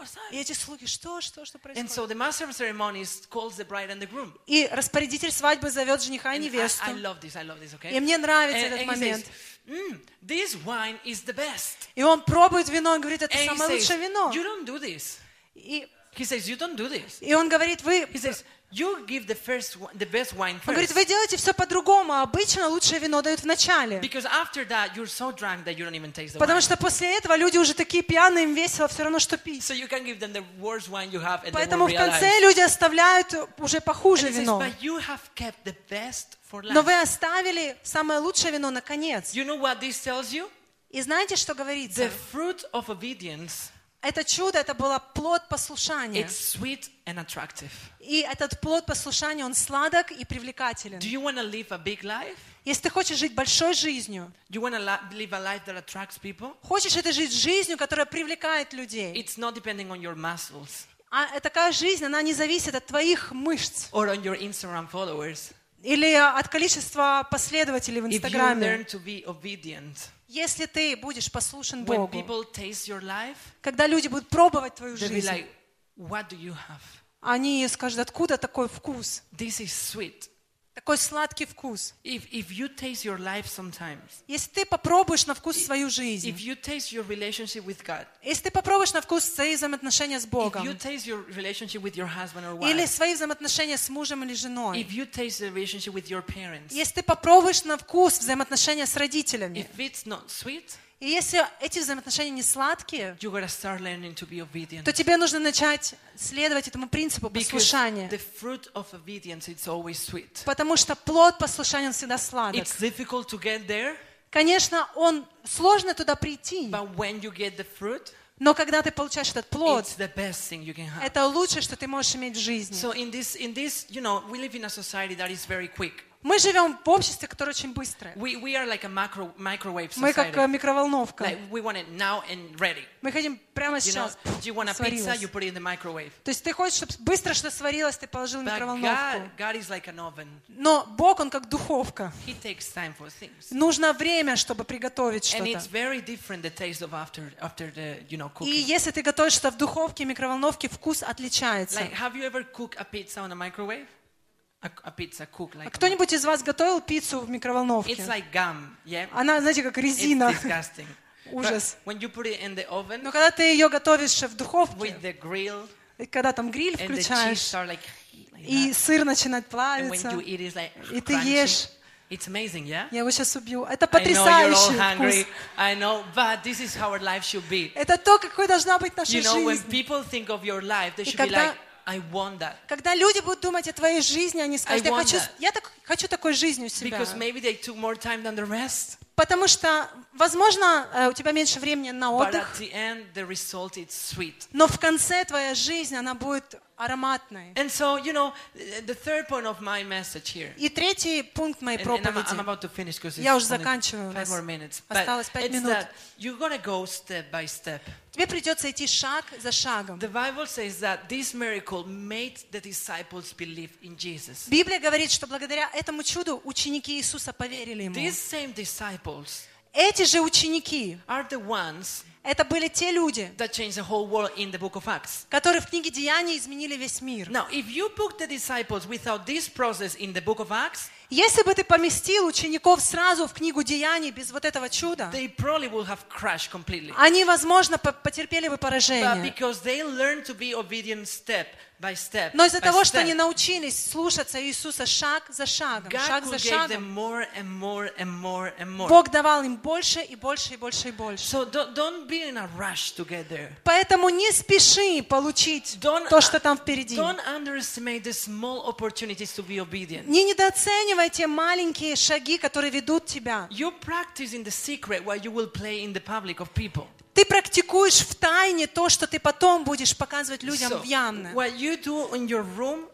Oh. И эти слуги, что, что, что And происходит? so the master of ceremonies calls the bride and the groom. И распорядитель свадьбы зовет жениха и I, невесту. I love this. I love this. Okay. И мне нравится And, этот and момент. says, mm, this wine is the best. И он пробует вино, он говорит, это And самое says, лучшее вино. you don't do this. И, He says, you don't do this. и он говорит, вы, He says, you give the first, wi- the best wine он говорит, вы делаете все по-другому. а Обычно лучшее вино дают в начале. Because after that, you're so drunk that you don't even taste the Потому что после этого люди уже такие пьяные, им весело все равно, что пить. So the Поэтому в конце люди оставляют уже похуже вино. the Но вы оставили самое лучшее вино на конец. You know what this tells you? И знаете, что The говорится? fruit of obedience, Это чудо, это было плод послушания. it's sweet and attractive. И этот плод послушания, он сладок и привлекателен. Do you want to live a big life? Если ты хочешь жить большой жизнью, Do you want to live a life that attracts people? хочешь это жить жизнью, которая привлекает людей, It's not depending on your muscles а такая жизнь, она не зависит от твоих мышц or on your Instagram followers. или от количества последователей в If you Инстаграме. learn to be obedient, Если ты будешь послушен Богу, life, когда люди будут пробовать твою жизнь, like, они скажут, откуда такой вкус, This is sweet. Такой сладкий вкус. If, if you taste your life sometimes, Если ты попробуешь на вкус свою if жизнь, you taste your relationship with God, если ты попробуешь на вкус свои взаимоотношения с if you Богом, taste your relationship with your husband or или wife, свои взаимоотношения с мужем или женой, if you taste the relationship with your parents, если ты попробуешь на вкус взаимоотношения с родителями, if it's not sweet, и если эти взаимоотношения не сладкие, то тебе нужно начать следовать этому принципу послушания. Потому что плод послушания он всегда сладок. Конечно, он сложно туда прийти, но когда ты получаешь этот плод, это лучшее, что ты можешь иметь в жизни. So in this, in this, you know, we live in a society that is very quick. Мы живем в обществе, которое очень быстрое. We, we are like a macro, microwave Мы как э, микроволновка. Like we want it now and ready. Мы хотим прямо You know, сейчас. do you want a pizza? You put it in the microwave. То есть ты хочешь, чтобы быстро что сварилось, ты положил в микроволновку. God, God is like an oven. Но Бог, Он как духовка. He takes time for things. Нужно время, чтобы приготовить And что-то. it's very different the taste of after after the you know И если ты готовишь что в духовке, микроволновке, вкус отличается. Like, have you ever cooked a pizza on a microwave? А кто-нибудь из вас готовил пиццу в микроволновке? It's like gum, yeah. Она, знаете, как резина. Ужас. When it oven Но когда ты ее готовишь в духовке, grill и когда там гриль включаешь, like, like и сыр начинает when плавиться, it's like и ты ешь. It's amazing, yeah. я его сейчас убью. Это потрясающий hungry. know. Это то, какой должна быть наша You know, when жизнь. people think of your life, they И should be когда- like, I want that. Когда люди будут думать о твоей жизни, они скажут, я хочу, я так, хочу такой жизни у себя. Because maybe they took more time than the rest. Потому что, возможно, э, у тебя меньше времени на отдых, но в конце твоя жизнь, она будет ароматной. And so, you know, the third point of my message here. И третий пункт моей And, and I'm, проповеди. I'm about to finish because Я уже заканчиваю, у five нас more minutes. осталось пять минут. that you're gonna go step by step. Тебе придется идти шаг за шагом. The Bible says that this miracle made the disciples believe in Jesus. Библия говорит, что благодаря этому чуду ученики Иисуса поверили Ему. These same disciples Эти же ученики, are the ones это были те люди, that changed the whole world in the book of Acts. которые в книге Деяний изменили весь мир. Now, if you put the disciples without this process in the book of Acts, Если бы ты поместил учеников сразу в книгу Деяний без вот этого чуда, они, возможно, по- потерпели бы поражение. Step Но из-за того, что step, они научились слушаться Иисуса шаг за шагом, шаг God за give them шагом, more and more and more and more. Бог давал им больше и больше и больше и больше. So don't, don't be in a rush to get there. Поэтому не спеши получить Don't, то, что там впереди. don't underestimate the small opportunities to be obedient. Не недооценивай те маленькие шаги, которые ведут тебя. You practice in the secret what you will play in the public of people. Ты практикуешь в тайне то, что ты потом будешь показывать людям So, явно. what you do in your room,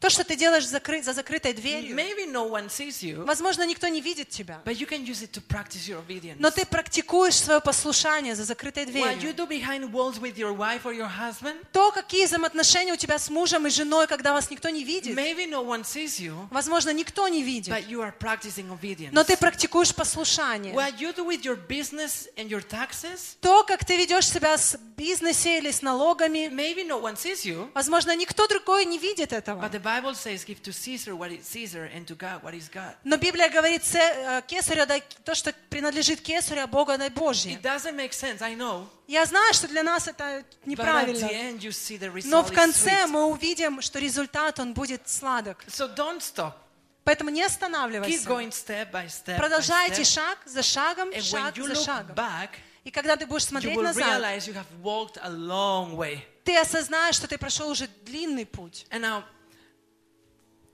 То, что ты делаешь закры- за закрытой дверью. maybe no one sees you, Возможно, никто не видит тебя. but you can use it to practice your obedience. Но ты практикуешь свое послушание за закрытой дверью. То, какие взаимоотношения у тебя с мужем и женой, когда вас никто не видит. maybe no one sees you, Возможно, никто не видит. but you are practicing obedience. Но ты практикуешь послушание. What you do with your business and your taxes, То, как ты ведешь себя с бизнесе или с налогами, maybe no one sees you, возможно, никто другой не видит этого. but the Но Библия говорит, «Це, э, кесарю дай то, что принадлежит кесарю, а Богу дай Божье. It doesn't make sense, I know, Я знаю, что для нас это неправильно. the end you see the Но в конце мы увидим, что результат, он будет сладок. Поэтому не останавливайся. Продолжайте шаг за шагом, шаг за шагом. back, И когда ты будешь смотреть назад, ты осознаешь, что ты прошел уже длинный путь. And now,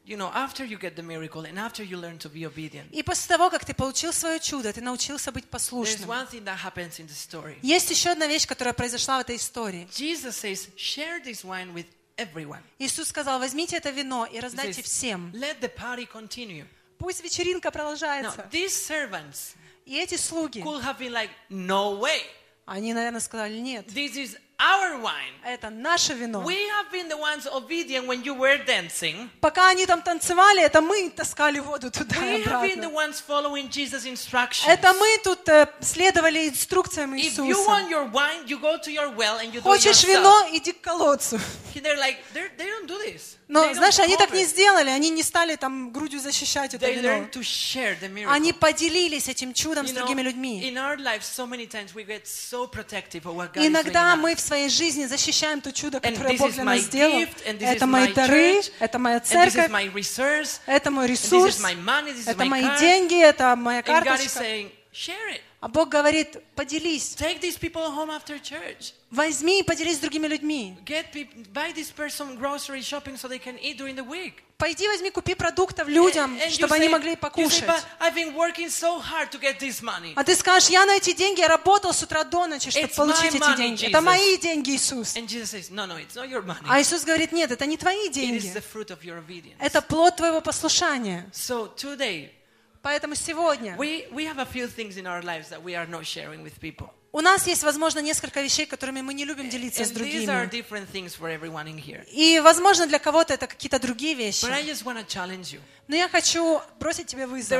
you know, after you get the miracle and after you learn to be obedient, И после того, как ты получил свое чудо, ты научился быть there's послушным. one thing that happens in the story. Есть еще одна вещь, которая произошла в этой истории. Jesus says, share this wine with everyone. Иисус сказал, возьмите это вино и He раздайте says, всем. Let the party continue. Пусть вечеринка Now, продолжается. these servants И эти слуги, could have been like, no way. они, наверное, сказали, нет, This is our wine. это наше вино. We have been the ones obedient when you were dancing. Пока они там танцевали, это мы таскали воду туда и We have been the обратно. ones following Jesus' instructions. Это мы тут э, следовали инструкциям If you Иисуса. want your wine, you go to your well and you do it Хочешь yourself. вино, иди к колодцу. They're like, they're, they don't do this. Но, знаешь, они так не сделали, они не стали там грудью защищать это вино. Они поделились этим чудом с другими людьми. Иногда мы в своей жизни защищаем то чудо, которое Бог для нас сделал. Это мои дары, это моя церковь, это мой ресурс, это мои деньги, это моя карточка. Share it. А Бог говорит, поделись, Take these people home after church. возьми и поделись с другими людьми. Get buy this person grocery shopping so they can eat during the week. Пойди возьми, купи продуктов людям, And- and чтобы они say- могли say, покушать. "But I've been working so hard to get this money. А ты скажешь, я на эти деньги я работал с утра до ночи, чтобы It's получить эти money, деньги. Jesus. Это мои деньги, Иисус. And Jesus says, No, no, it's not your money. А Иисус говорит, нет, это не твои It is деньги. the fruit of your obedience. Это плод твоего послушания. So today, Поэтому сегодня we, we have a few things in our lives that we are not sharing with people. у нас есть, возможно, несколько вещей, которыми мы не любим делиться с And другими. И, возможно, для кого-то это какие-то другие вещи. Но я хочу бросить тебе вызов.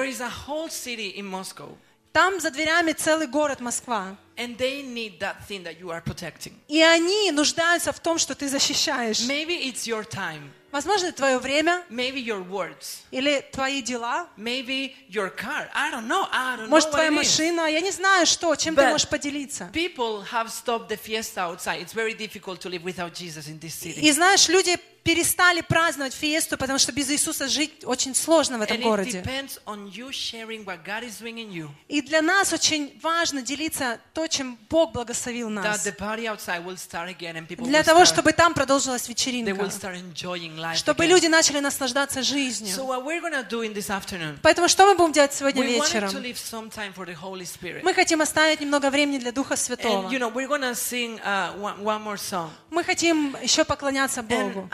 Там за дверями целый город Москва. and they need that thing that you are protecting. И они нуждаются в том, что ты защищаешь. Maybe it's your time, Возможно, это твое время maybe your words, или твои дела. maybe your car. I don't know. I don't Может, know твоя машина. Я не знаю, что, чем ты But- можешь поделиться. People have stopped the fiesta outside. It's very difficult to live without Jesus in this city. И знаешь, люди перестали праздновать фиесту, потому что без Иисуса жить очень сложно в этом городе. И для нас очень важно делиться то, чем Бог благословил нас. Для того, чтобы там продолжилась вечеринка. Чтобы люди начали наслаждаться жизнью. Поэтому что мы будем делать сегодня вечером? Мы хотим оставить немного времени для Духа Святого. you uh. Мы хотим еще поклоняться Богу.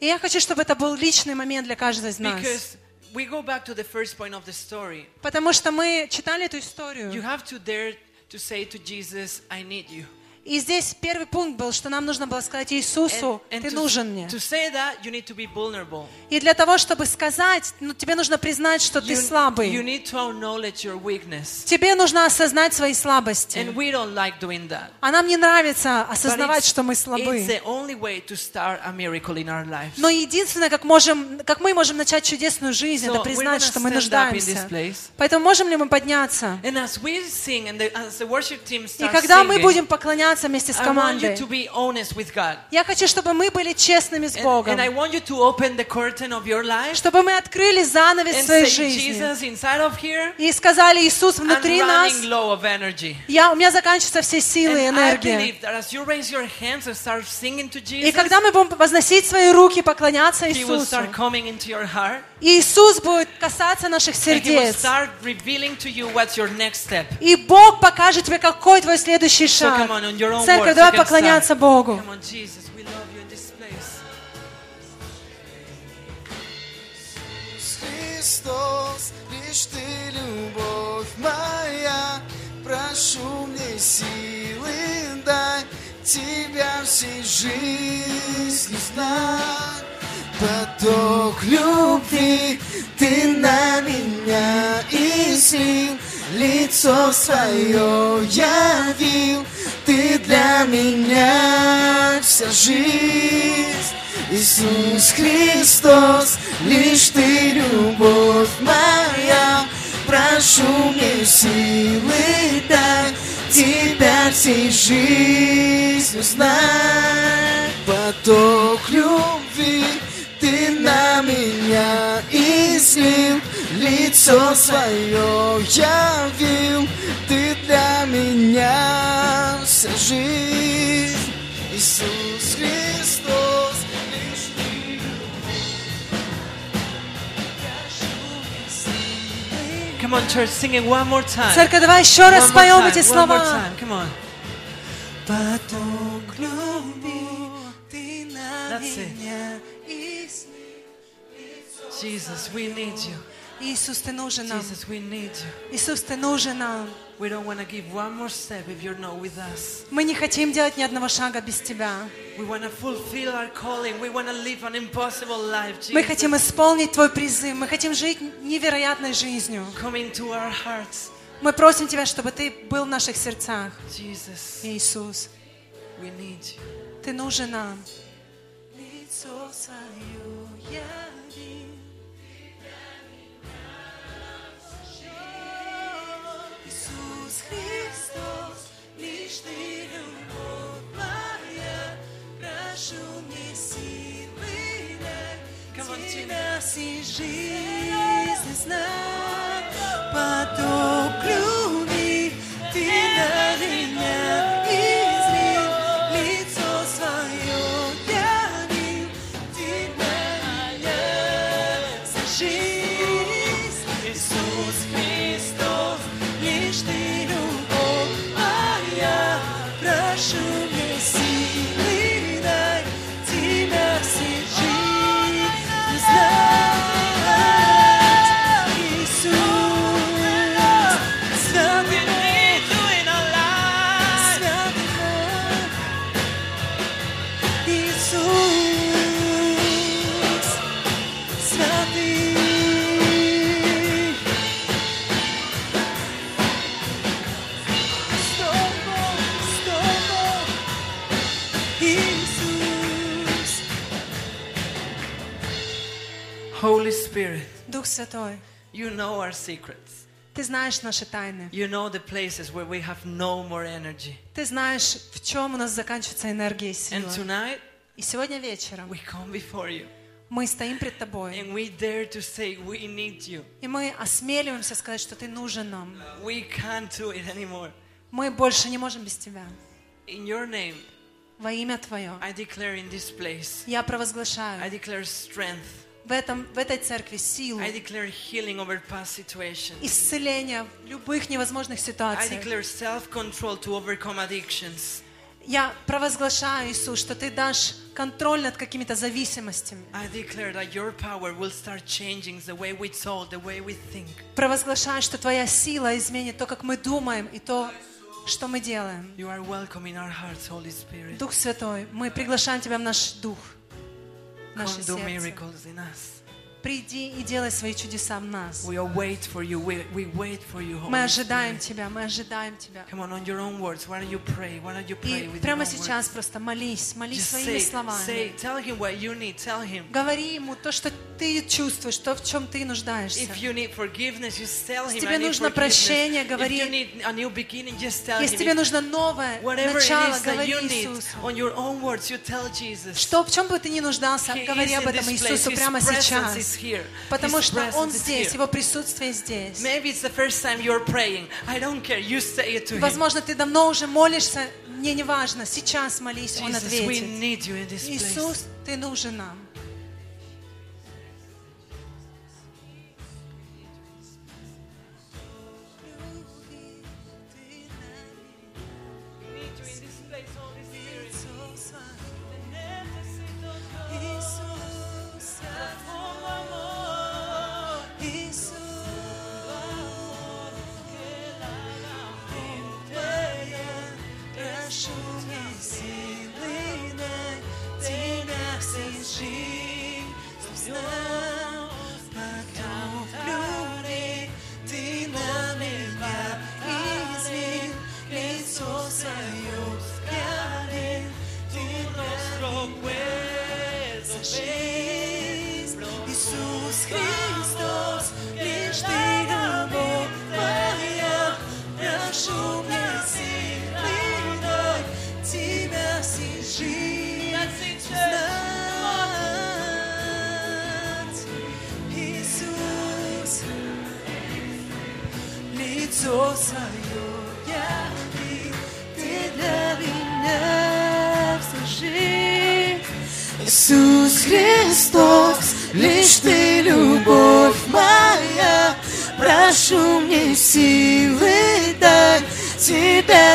И я хочу, чтобы это был личный момент для каждого из нас. we go back to the first point of the story. Потому что мы читали эту You историю. have to dare to say to Jesus, I need you. И здесь первый пункт был, что нам нужно было сказать Иисусу, And, and ты to, нужен мне. to say that, you need to be vulnerable. И для того, чтобы сказать, ну, тебе нужно признать, что ты You, you слабый. need to acknowledge your weakness. Тебе нужно осознать свои слабости. And we don't like doing that. А нам не нравится осознавать, что мы it's слабы. the only way to start a miracle in our lives. Но единственное, как, можем, как мы можем начать чудесную жизнь, So это признать, что мы нуждаемся. Поэтому можем ли мы подняться? And as we sing and the, as the worship team И когда мы singing, будем поклоняться вместе с командой, я хочу, чтобы мы были честными с Богом. Чтобы мы открыли занавес своей жизни. И сказали, Иисус, внутри нас, я, у меня заканчиваются все силы и энергия. И когда мы будем возносить свои руки, поклоняться Иисусу, Иисус будет касаться наших сердец. И Бог покажет тебе, какой твой следующий шаг. Церковь, давай поклоняться. Богу. Come on, Jesus, we love you in this place. Христос, лишь Ты любовь моя, прошу мне силы дай, Тебя всей жизни знать. Поток любви Ты на меня излил, лицо свое явил, Ты для меня вся жизнь. Иисус Христос, лишь Ты любовь моя, прошу мне силы дай, Тебя всей жизнью знать. Поток любви Ты на меня излил, лицо свое явил, Ты для меня вся жизнь. Иисус Христос, лишь Ты Come on, church, sing it one more time. Церковь, давай еще раз споем эти one more слова. time, Come on. Поток любви, Jesus, we need you. Иисус, Ты нужен нам. Jesus, we need you. Иисус, Ты нужен нам. We don't want to give one more step if you're not with us. Мы не хотим делать ни одного шага без Тебя. We want to fulfill our calling. We want to live an impossible life. Мы Jesus, хотим исполнить Твой призыв. Мы хотим жить невероятной жизнью. come into our hearts. Мы просим Тебя, чтобы Ты был в наших сердцах. Jesus, Иисус, we need you. Ты нужен нам. Лицо свое яви. Иисус Христос, лишь Ты любовь моя, прошу мне силы дай, Тебя всей жизни знать. Святой, you know our secrets. Ты знаешь наши тайны. You know the places where we have no more energy. Ты знаешь, в чем у нас заканчивается энергия и And сила. tonight, И сегодня вечером we come before you мы стоим пред Тобой, and we dare to say, We need you. и мы осмеливаемся сказать, что Ты нужен нам. We can't do it anymore. Мы больше не можем без Тебя. In your name, Во имя Твое. I declare in this place, Я I провозглашаю declare strength. В, этом, в этой церкви силу, исцеление любых невозможных addictions. Я провозглашаю, Иисус, что Ты дашь контроль над какими-то зависимостями. Провозглашаю, что Твоя сила изменит то, как мы думаем, и то, что мы делаем. Дух Святой, мы приглашаем Тебя в наш дух, в наше Come do сердце. miracles in us. Приди и делай свои чудеса в нас. We await for you. We, we wait for you, Мы ожидаем Spirit. Тебя, мы ожидаем Тебя. Come on, on your own words. Why don't you pray? Why don't you pray И прямо сейчас words? просто молись, молись Just своими say, say, словами. tell him what you need. Tell him. Говори ему то, что ты чувствуешь, то, в чем ты нуждаешься. If you need forgiveness, just tell him. тебе I need нужно прощение, If говори. you need a new beginning, just tell Если him. тебе If- нужно новое Whatever начало, говори Иисусу. Что, в чем бы ты ни нуждался, говори об этом. Иисусу прямо сейчас. Here. Потому His что Он здесь. Его присутствие здесь. Maybe it's the first time you're praying. I don't care. You say it to. Возможно, ты давно уже молишься, мне не важно, сейчас молись, Он Jesus, ответит. Иисус, Ты нужен нам. За жизнь,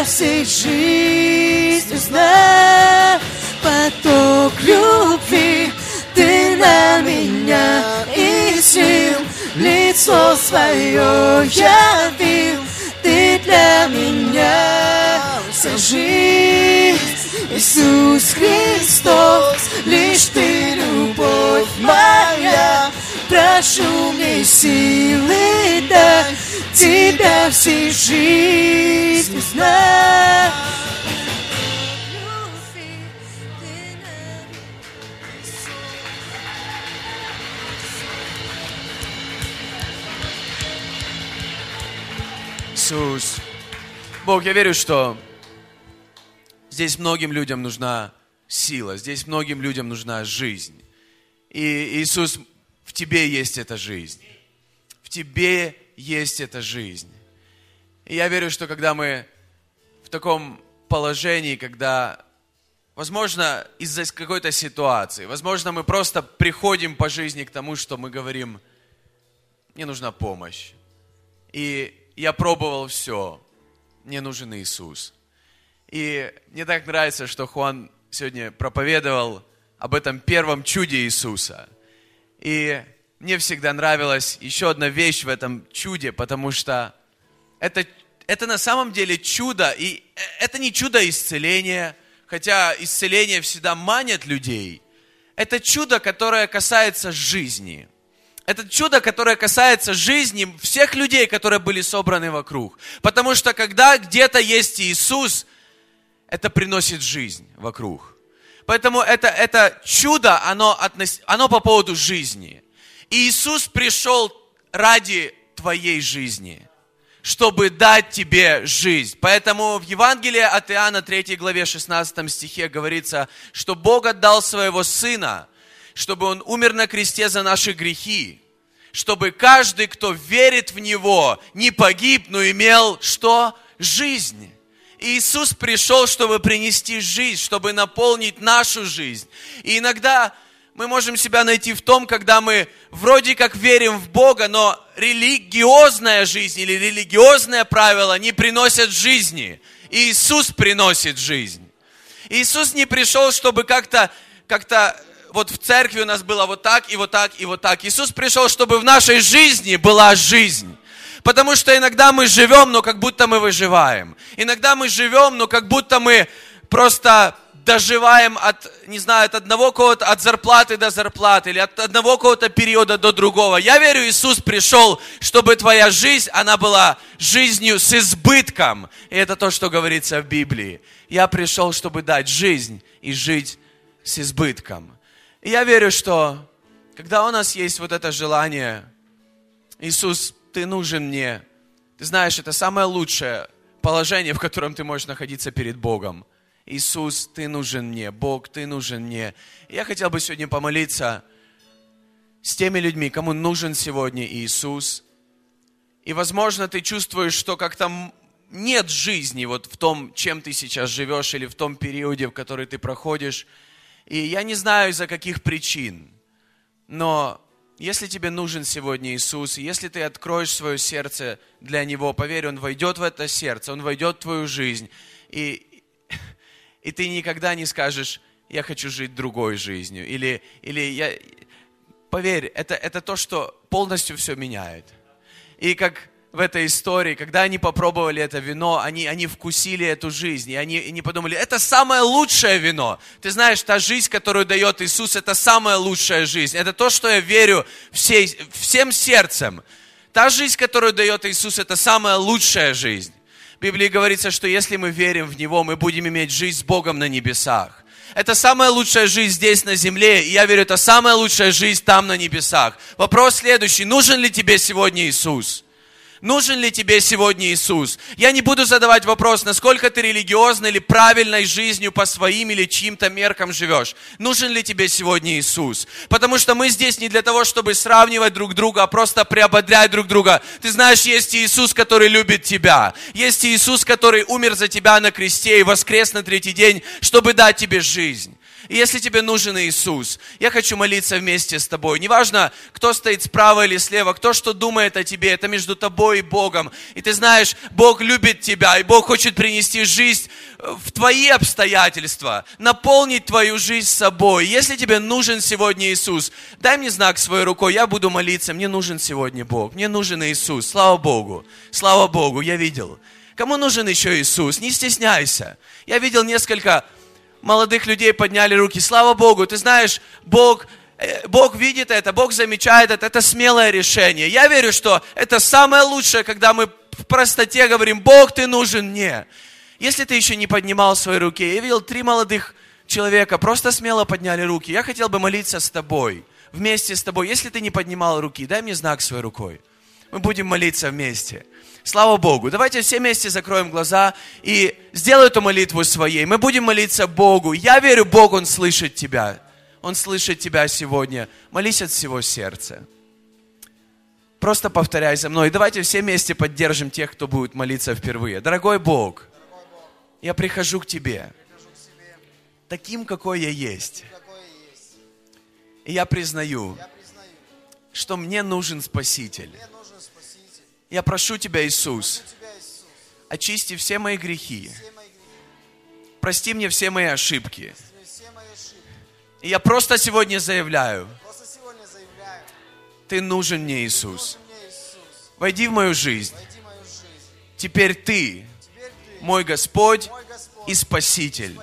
всей жизнью знать. Поток любви Ты на меня излил, лицо свое явил, Ты для меня вся жизнь. Иисус Христос, лишь Ты любовь моя, прошу мне силы дай Тебя всей жизнью знать. Иисус. Бог, я верю, что здесь многим людям нужна сила, здесь многим людям нужна жизнь. И Иисус, в Тебе есть эта жизнь. В Тебе есть эта жизнь. И я верю, что когда мы в таком положении, когда, возможно, из-за какой-то ситуации, возможно, мы просто приходим по жизни к тому, что мы говорим, мне нужна помощь. И я пробовал все. Мне нужен Иисус. И мне так нравится, что Хуан сегодня проповедовал об этом первом чуде Иисуса. И мне всегда нравилась еще одна вещь в этом чуде, потому что это, это на самом деле чудо, и это не чудо исцеления, хотя исцеление всегда манит людей. Это чудо, которое касается жизни. Это чудо, которое касается жизни всех людей, которые были собраны вокруг. Потому что когда где-то есть Иисус, это приносит жизнь вокруг. Поэтому это, это чудо, оно, относ- оно по поводу жизни. И Иисус пришел ради твоей жизни, чтобы дать тебе жизнь. Поэтому в Евангелии от Иоанна 3 главе 16 стихе говорится, что Бог отдал своего Сына, чтобы Он умер на кресте за наши грехи, чтобы каждый, кто верит в Него, не погиб, но имел что? Жизнь. Иисус пришел, чтобы принести жизнь, чтобы наполнить нашу жизнь. И иногда мы можем себя найти в том, когда мы вроде как верим в Бога, но религиозная жизнь или религиозные правила не приносят жизни. Иисус приносит жизнь. Иисус не пришел, чтобы как-то как-то вот в церкви у нас было вот так и вот так и вот так. Иисус пришел, чтобы в нашей жизни была жизнь. Потому что иногда мы живем, но как будто мы выживаем. Иногда мы живем, но как будто мы просто доживаем от, не знаю, от одного кого-то, от зарплаты до зарплаты, или от одного кого-то периода до другого. Я верю, Иисус пришел, чтобы твоя жизнь, она была жизнью с избытком. И это то, что говорится в Библии. Я пришел, чтобы дать жизнь и жить с избытком. И я верю, что когда у нас есть вот это желание, Иисус, ты нужен мне. Ты знаешь, это самое лучшее положение, в котором ты можешь находиться перед Богом. Иисус, ты нужен мне. Бог, ты нужен мне. Я хотел бы сегодня помолиться с теми людьми, кому нужен сегодня Иисус. И, возможно, ты чувствуешь, что как-то нет жизни вот в том, чем ты сейчас живешь, или в том периоде, в который ты проходишь. И я не знаю, из-за каких причин, но если тебе нужен сегодня Иисус, если ты откроешь свое сердце для Него, поверь, Он войдет в это сердце, Он войдет в твою жизнь, и, и ты никогда не скажешь, я хочу жить другой жизнью, или, или я... Поверь, это, это то, что полностью все меняет. И как в этой истории, когда они попробовали это вино, они, они вкусили эту жизнь, и они, и они подумали, это самое лучшее вино. Ты знаешь, та жизнь, которую дает Иисус, это самая лучшая жизнь. Это то, что я верю всей, всем сердцем. Та жизнь, которую дает Иисус, это самая лучшая жизнь. В Библии говорится, что если мы верим в Него, мы будем иметь жизнь с Богом на небесах. Это самая лучшая жизнь здесь на земле, и я верю, это самая лучшая жизнь там на небесах. Вопрос следующий, нужен ли тебе сегодня Иисус? Нужен ли тебе сегодня Иисус? Я не буду задавать вопрос, насколько ты религиозно или правильной жизнью по своим или чьим-то меркам живешь. Нужен ли тебе сегодня Иисус? Потому что мы здесь не для того, чтобы сравнивать друг друга, а просто приободрять друг друга. Ты знаешь, есть Иисус, который любит тебя. Есть Иисус, который умер за тебя на кресте и воскрес на третий день, чтобы дать тебе жизнь. И если тебе нужен Иисус, я хочу молиться вместе с тобой. Неважно, кто стоит справа или слева, кто что думает о тебе, это между тобой и Богом. И ты знаешь, Бог любит тебя, и Бог хочет принести жизнь в твои обстоятельства, наполнить твою жизнь собой. Если тебе нужен сегодня Иисус, дай мне знак своей рукой, я буду молиться, мне нужен сегодня Бог, мне нужен Иисус, слава Богу, слава Богу, я видел. Кому нужен еще Иисус? Не стесняйся. Я видел несколько молодых людей подняли руки. Слава Богу, ты знаешь, Бог, э, Бог видит это, Бог замечает это, это смелое решение. Я верю, что это самое лучшее, когда мы в простоте говорим, Бог, ты нужен мне. Если ты еще не поднимал свои руки, я видел три молодых человека, просто смело подняли руки. Я хотел бы молиться с тобой, вместе с тобой. Если ты не поднимал руки, дай мне знак своей рукой. Мы будем молиться вместе. Слава Богу. Давайте все вместе закроем глаза и сделай эту молитву своей. Мы будем молиться Богу. Я верю, Бог, Он слышит тебя. Он слышит тебя сегодня. Молись от всего сердца. Просто повторяй за мной. Давайте все вместе поддержим тех, кто будет молиться впервые. Дорогой Бог, я прихожу к Тебе таким, какой я есть. И я признаю, что мне нужен Спаситель. Я прошу Тебя, Иисус, очисти все мои грехи. Прости мне все мои ошибки. И я просто сегодня заявляю, Ты нужен мне, Иисус. Войди в мою жизнь. Теперь Ты, мой Господь и Спаситель.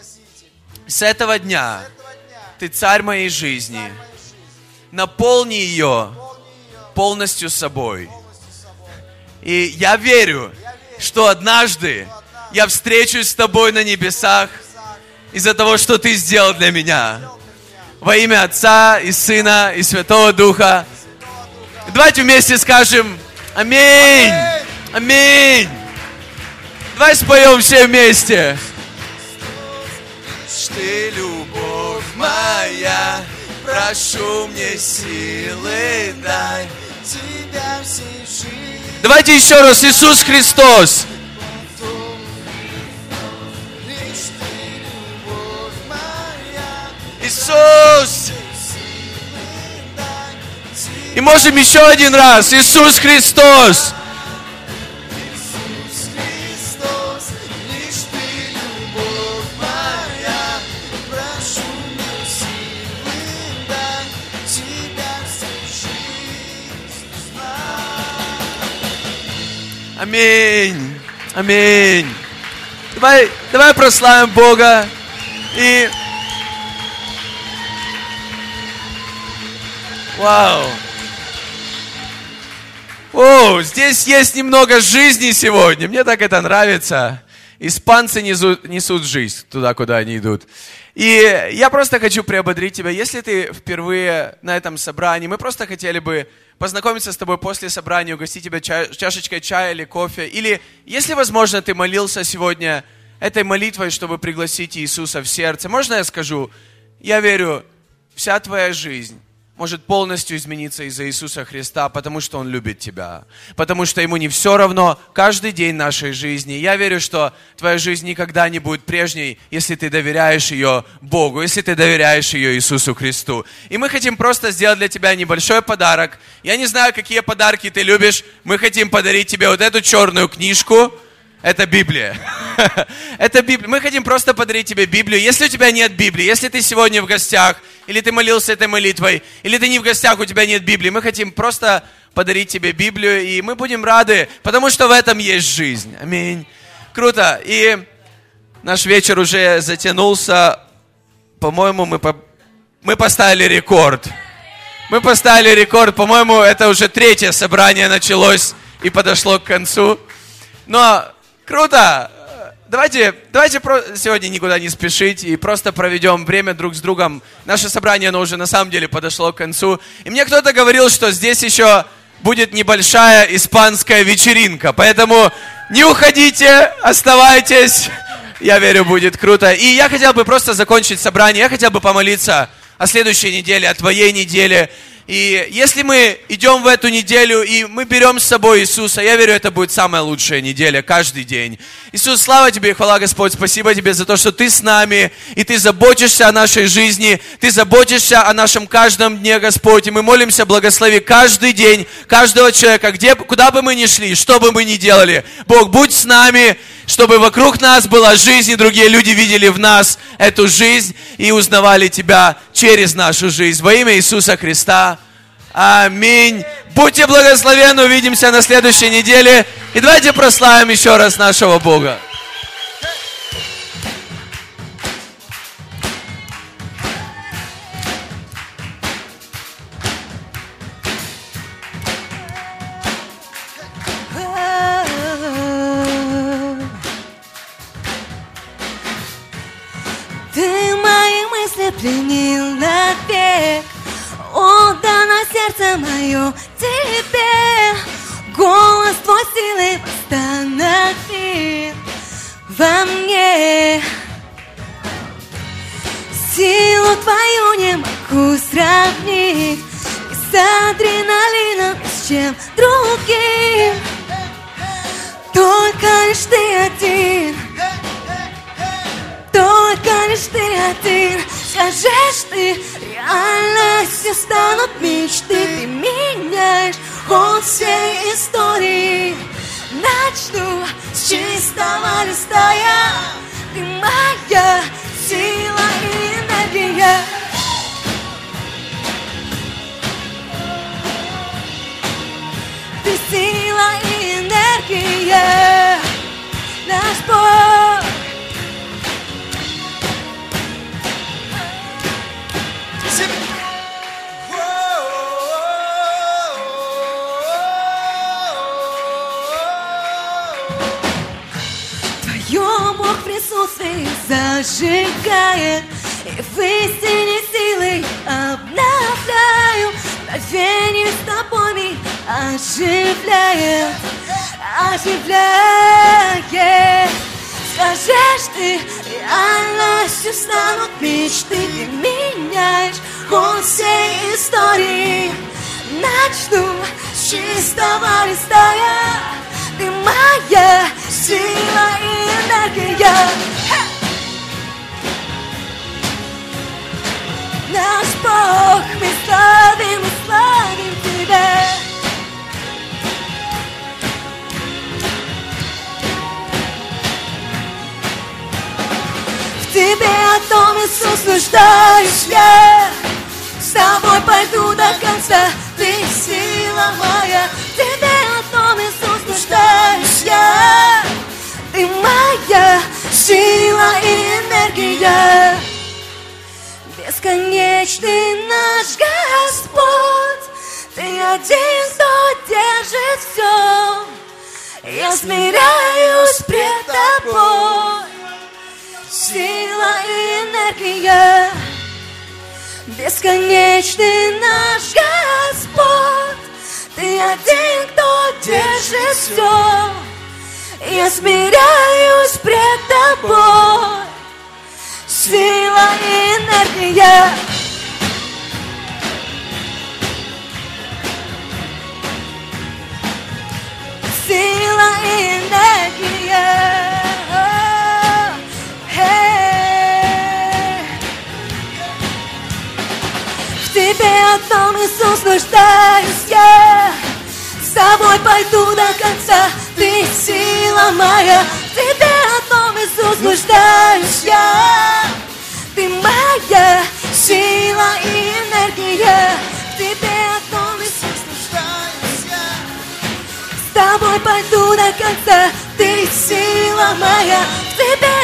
С этого дня Ты царь моей жизни. Наполни ее полностью собой. И я верю, что однажды я встречусь с тобой на небесах из-за того, что ты сделал для меня. Во имя Отца и Сына и Святого Духа. Давайте вместе скажем Аминь. Аминь. Давай споем все вместе. Ты, любовь моя, прошу мне силы дай. Давайте еще раз. Иисус Христос. Иисус. И можем еще один раз. Иисус Христос. Аминь. Аминь. Давай, давай прославим Бога. И... Вау. О, здесь есть немного жизни сегодня. Мне так это нравится. Испанцы несут, несут жизнь туда, куда они идут. И я просто хочу приободрить тебя. Если ты впервые на этом собрании, мы просто хотели бы познакомиться с тобой после собрания, угостить тебя ча- чашечкой чая или кофе. Или, если возможно, ты молился сегодня этой молитвой, чтобы пригласить Иисуса в сердце. Можно я скажу? Я верю, вся твоя жизнь может полностью измениться из-за Иисуса Христа, потому что Он любит тебя. Потому что Ему не все равно каждый день нашей жизни. Я верю, что твоя жизнь никогда не будет прежней, если ты доверяешь ее Богу, если ты доверяешь ее Иисусу Христу. И мы хотим просто сделать для тебя небольшой подарок. Я не знаю, какие подарки ты любишь. Мы хотим подарить тебе вот эту черную книжку. Это Библия. (laughs) Это Библия. Мы хотим просто подарить тебе Библию. Если у тебя нет Библии, если ты сегодня в гостях, или ты молился этой молитвой, или ты не в гостях, у тебя нет Библии, мы хотим просто подарить тебе Библию, и мы будем рады, потому что в этом есть жизнь. Аминь. Круто. И наш вечер уже затянулся. По-моему, мы, по- мы поставили рекорд. Мы поставили рекорд. По-моему, это уже третье собрание началось и подошло к концу. Но круто! Давайте, давайте сегодня никуда не спешить и просто проведем время друг с другом. Наше собрание, оно уже на самом деле подошло к концу. И мне кто-то говорил, что здесь еще будет небольшая испанская вечеринка. Поэтому не уходите, оставайтесь. Я верю, будет круто. И я хотел бы просто закончить собрание. Я хотел бы помолиться о следующей неделе, о твоей неделе. И если мы идем в эту неделю, и мы берем с собой Иисуса, я верю, это будет самая лучшая неделя, каждый день. Иисус, слава Тебе и хвала, Господь, спасибо Тебе за то, что Ты с нами, и Ты заботишься о нашей жизни, Ты заботишься о нашем каждом дне, Господь. И мы молимся, благослови каждый день, каждого человека, где, куда бы мы ни шли, что бы мы ни делали. Бог, будь с нами, чтобы вокруг нас была жизнь, и другие люди видели в нас эту жизнь и узнавали Тебя через нашу жизнь. Во имя Иисуса Христа. Аминь. Будьте благословенны, увидимся на следующей неделе. И давайте прославим еще раз нашего Бога. Пленил навек. Отдано сердце мое тебе. Голос твой силы восстановил во мне. Силу твою не могу сравнить Ни с адреналином, с чем другим. Только лишь ты один лишь ты один Скажешь ты, реальностью станут мечты. Ты меняешь ход всей истории. Начну с чистого листа я. Ты моя сила и энергия. Ты сила и энергия. Наш Бог зажигает И в истине силы обновляю мгновение с тобой оживляет, оживляет. Скажешь ты, реальностью станут мечты, ты меняешь ход всей истории. Начну с чистого листа я, ты моя сила и энергия. Наш Бог, мы славим и славим Тебя. В Тебе одном, Иисус, нуждаюсь я. С Тобой пойду до конца, Ты сила моя. В Тебе одном, Иисус, нуждаюсь я. Ты моя сила и энергия. Бесконечный наш Господь, Ты один, кто держит все. Я смиряюсь пред Тобой, сила и энергия. Бесконечный наш Господь, Ты один, кто держит все. Я смиряюсь пред Тобой, сила и энергия. Сила и энергия. Эй. В тебе одном, Иисус, нуждаюсь я. С тобой пойду до конца, ты сила моя. В тебе одном, Иисус, нуждаюсь я. Моя сила и энергия. В тебе Нуждаюсь я. с тобой пойду до конца, ты сила моя. В тебе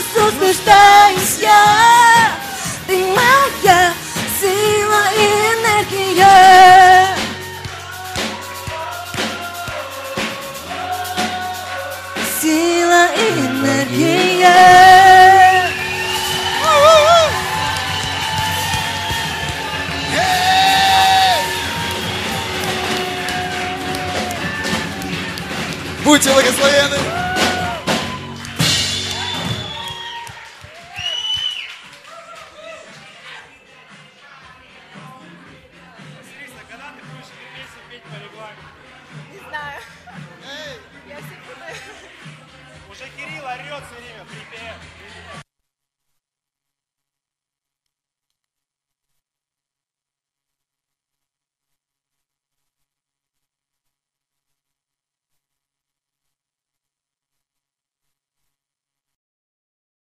Иисус, нуждаюсь я. Ты моя сила и энергия. Сила и энергия. Будьте благословены.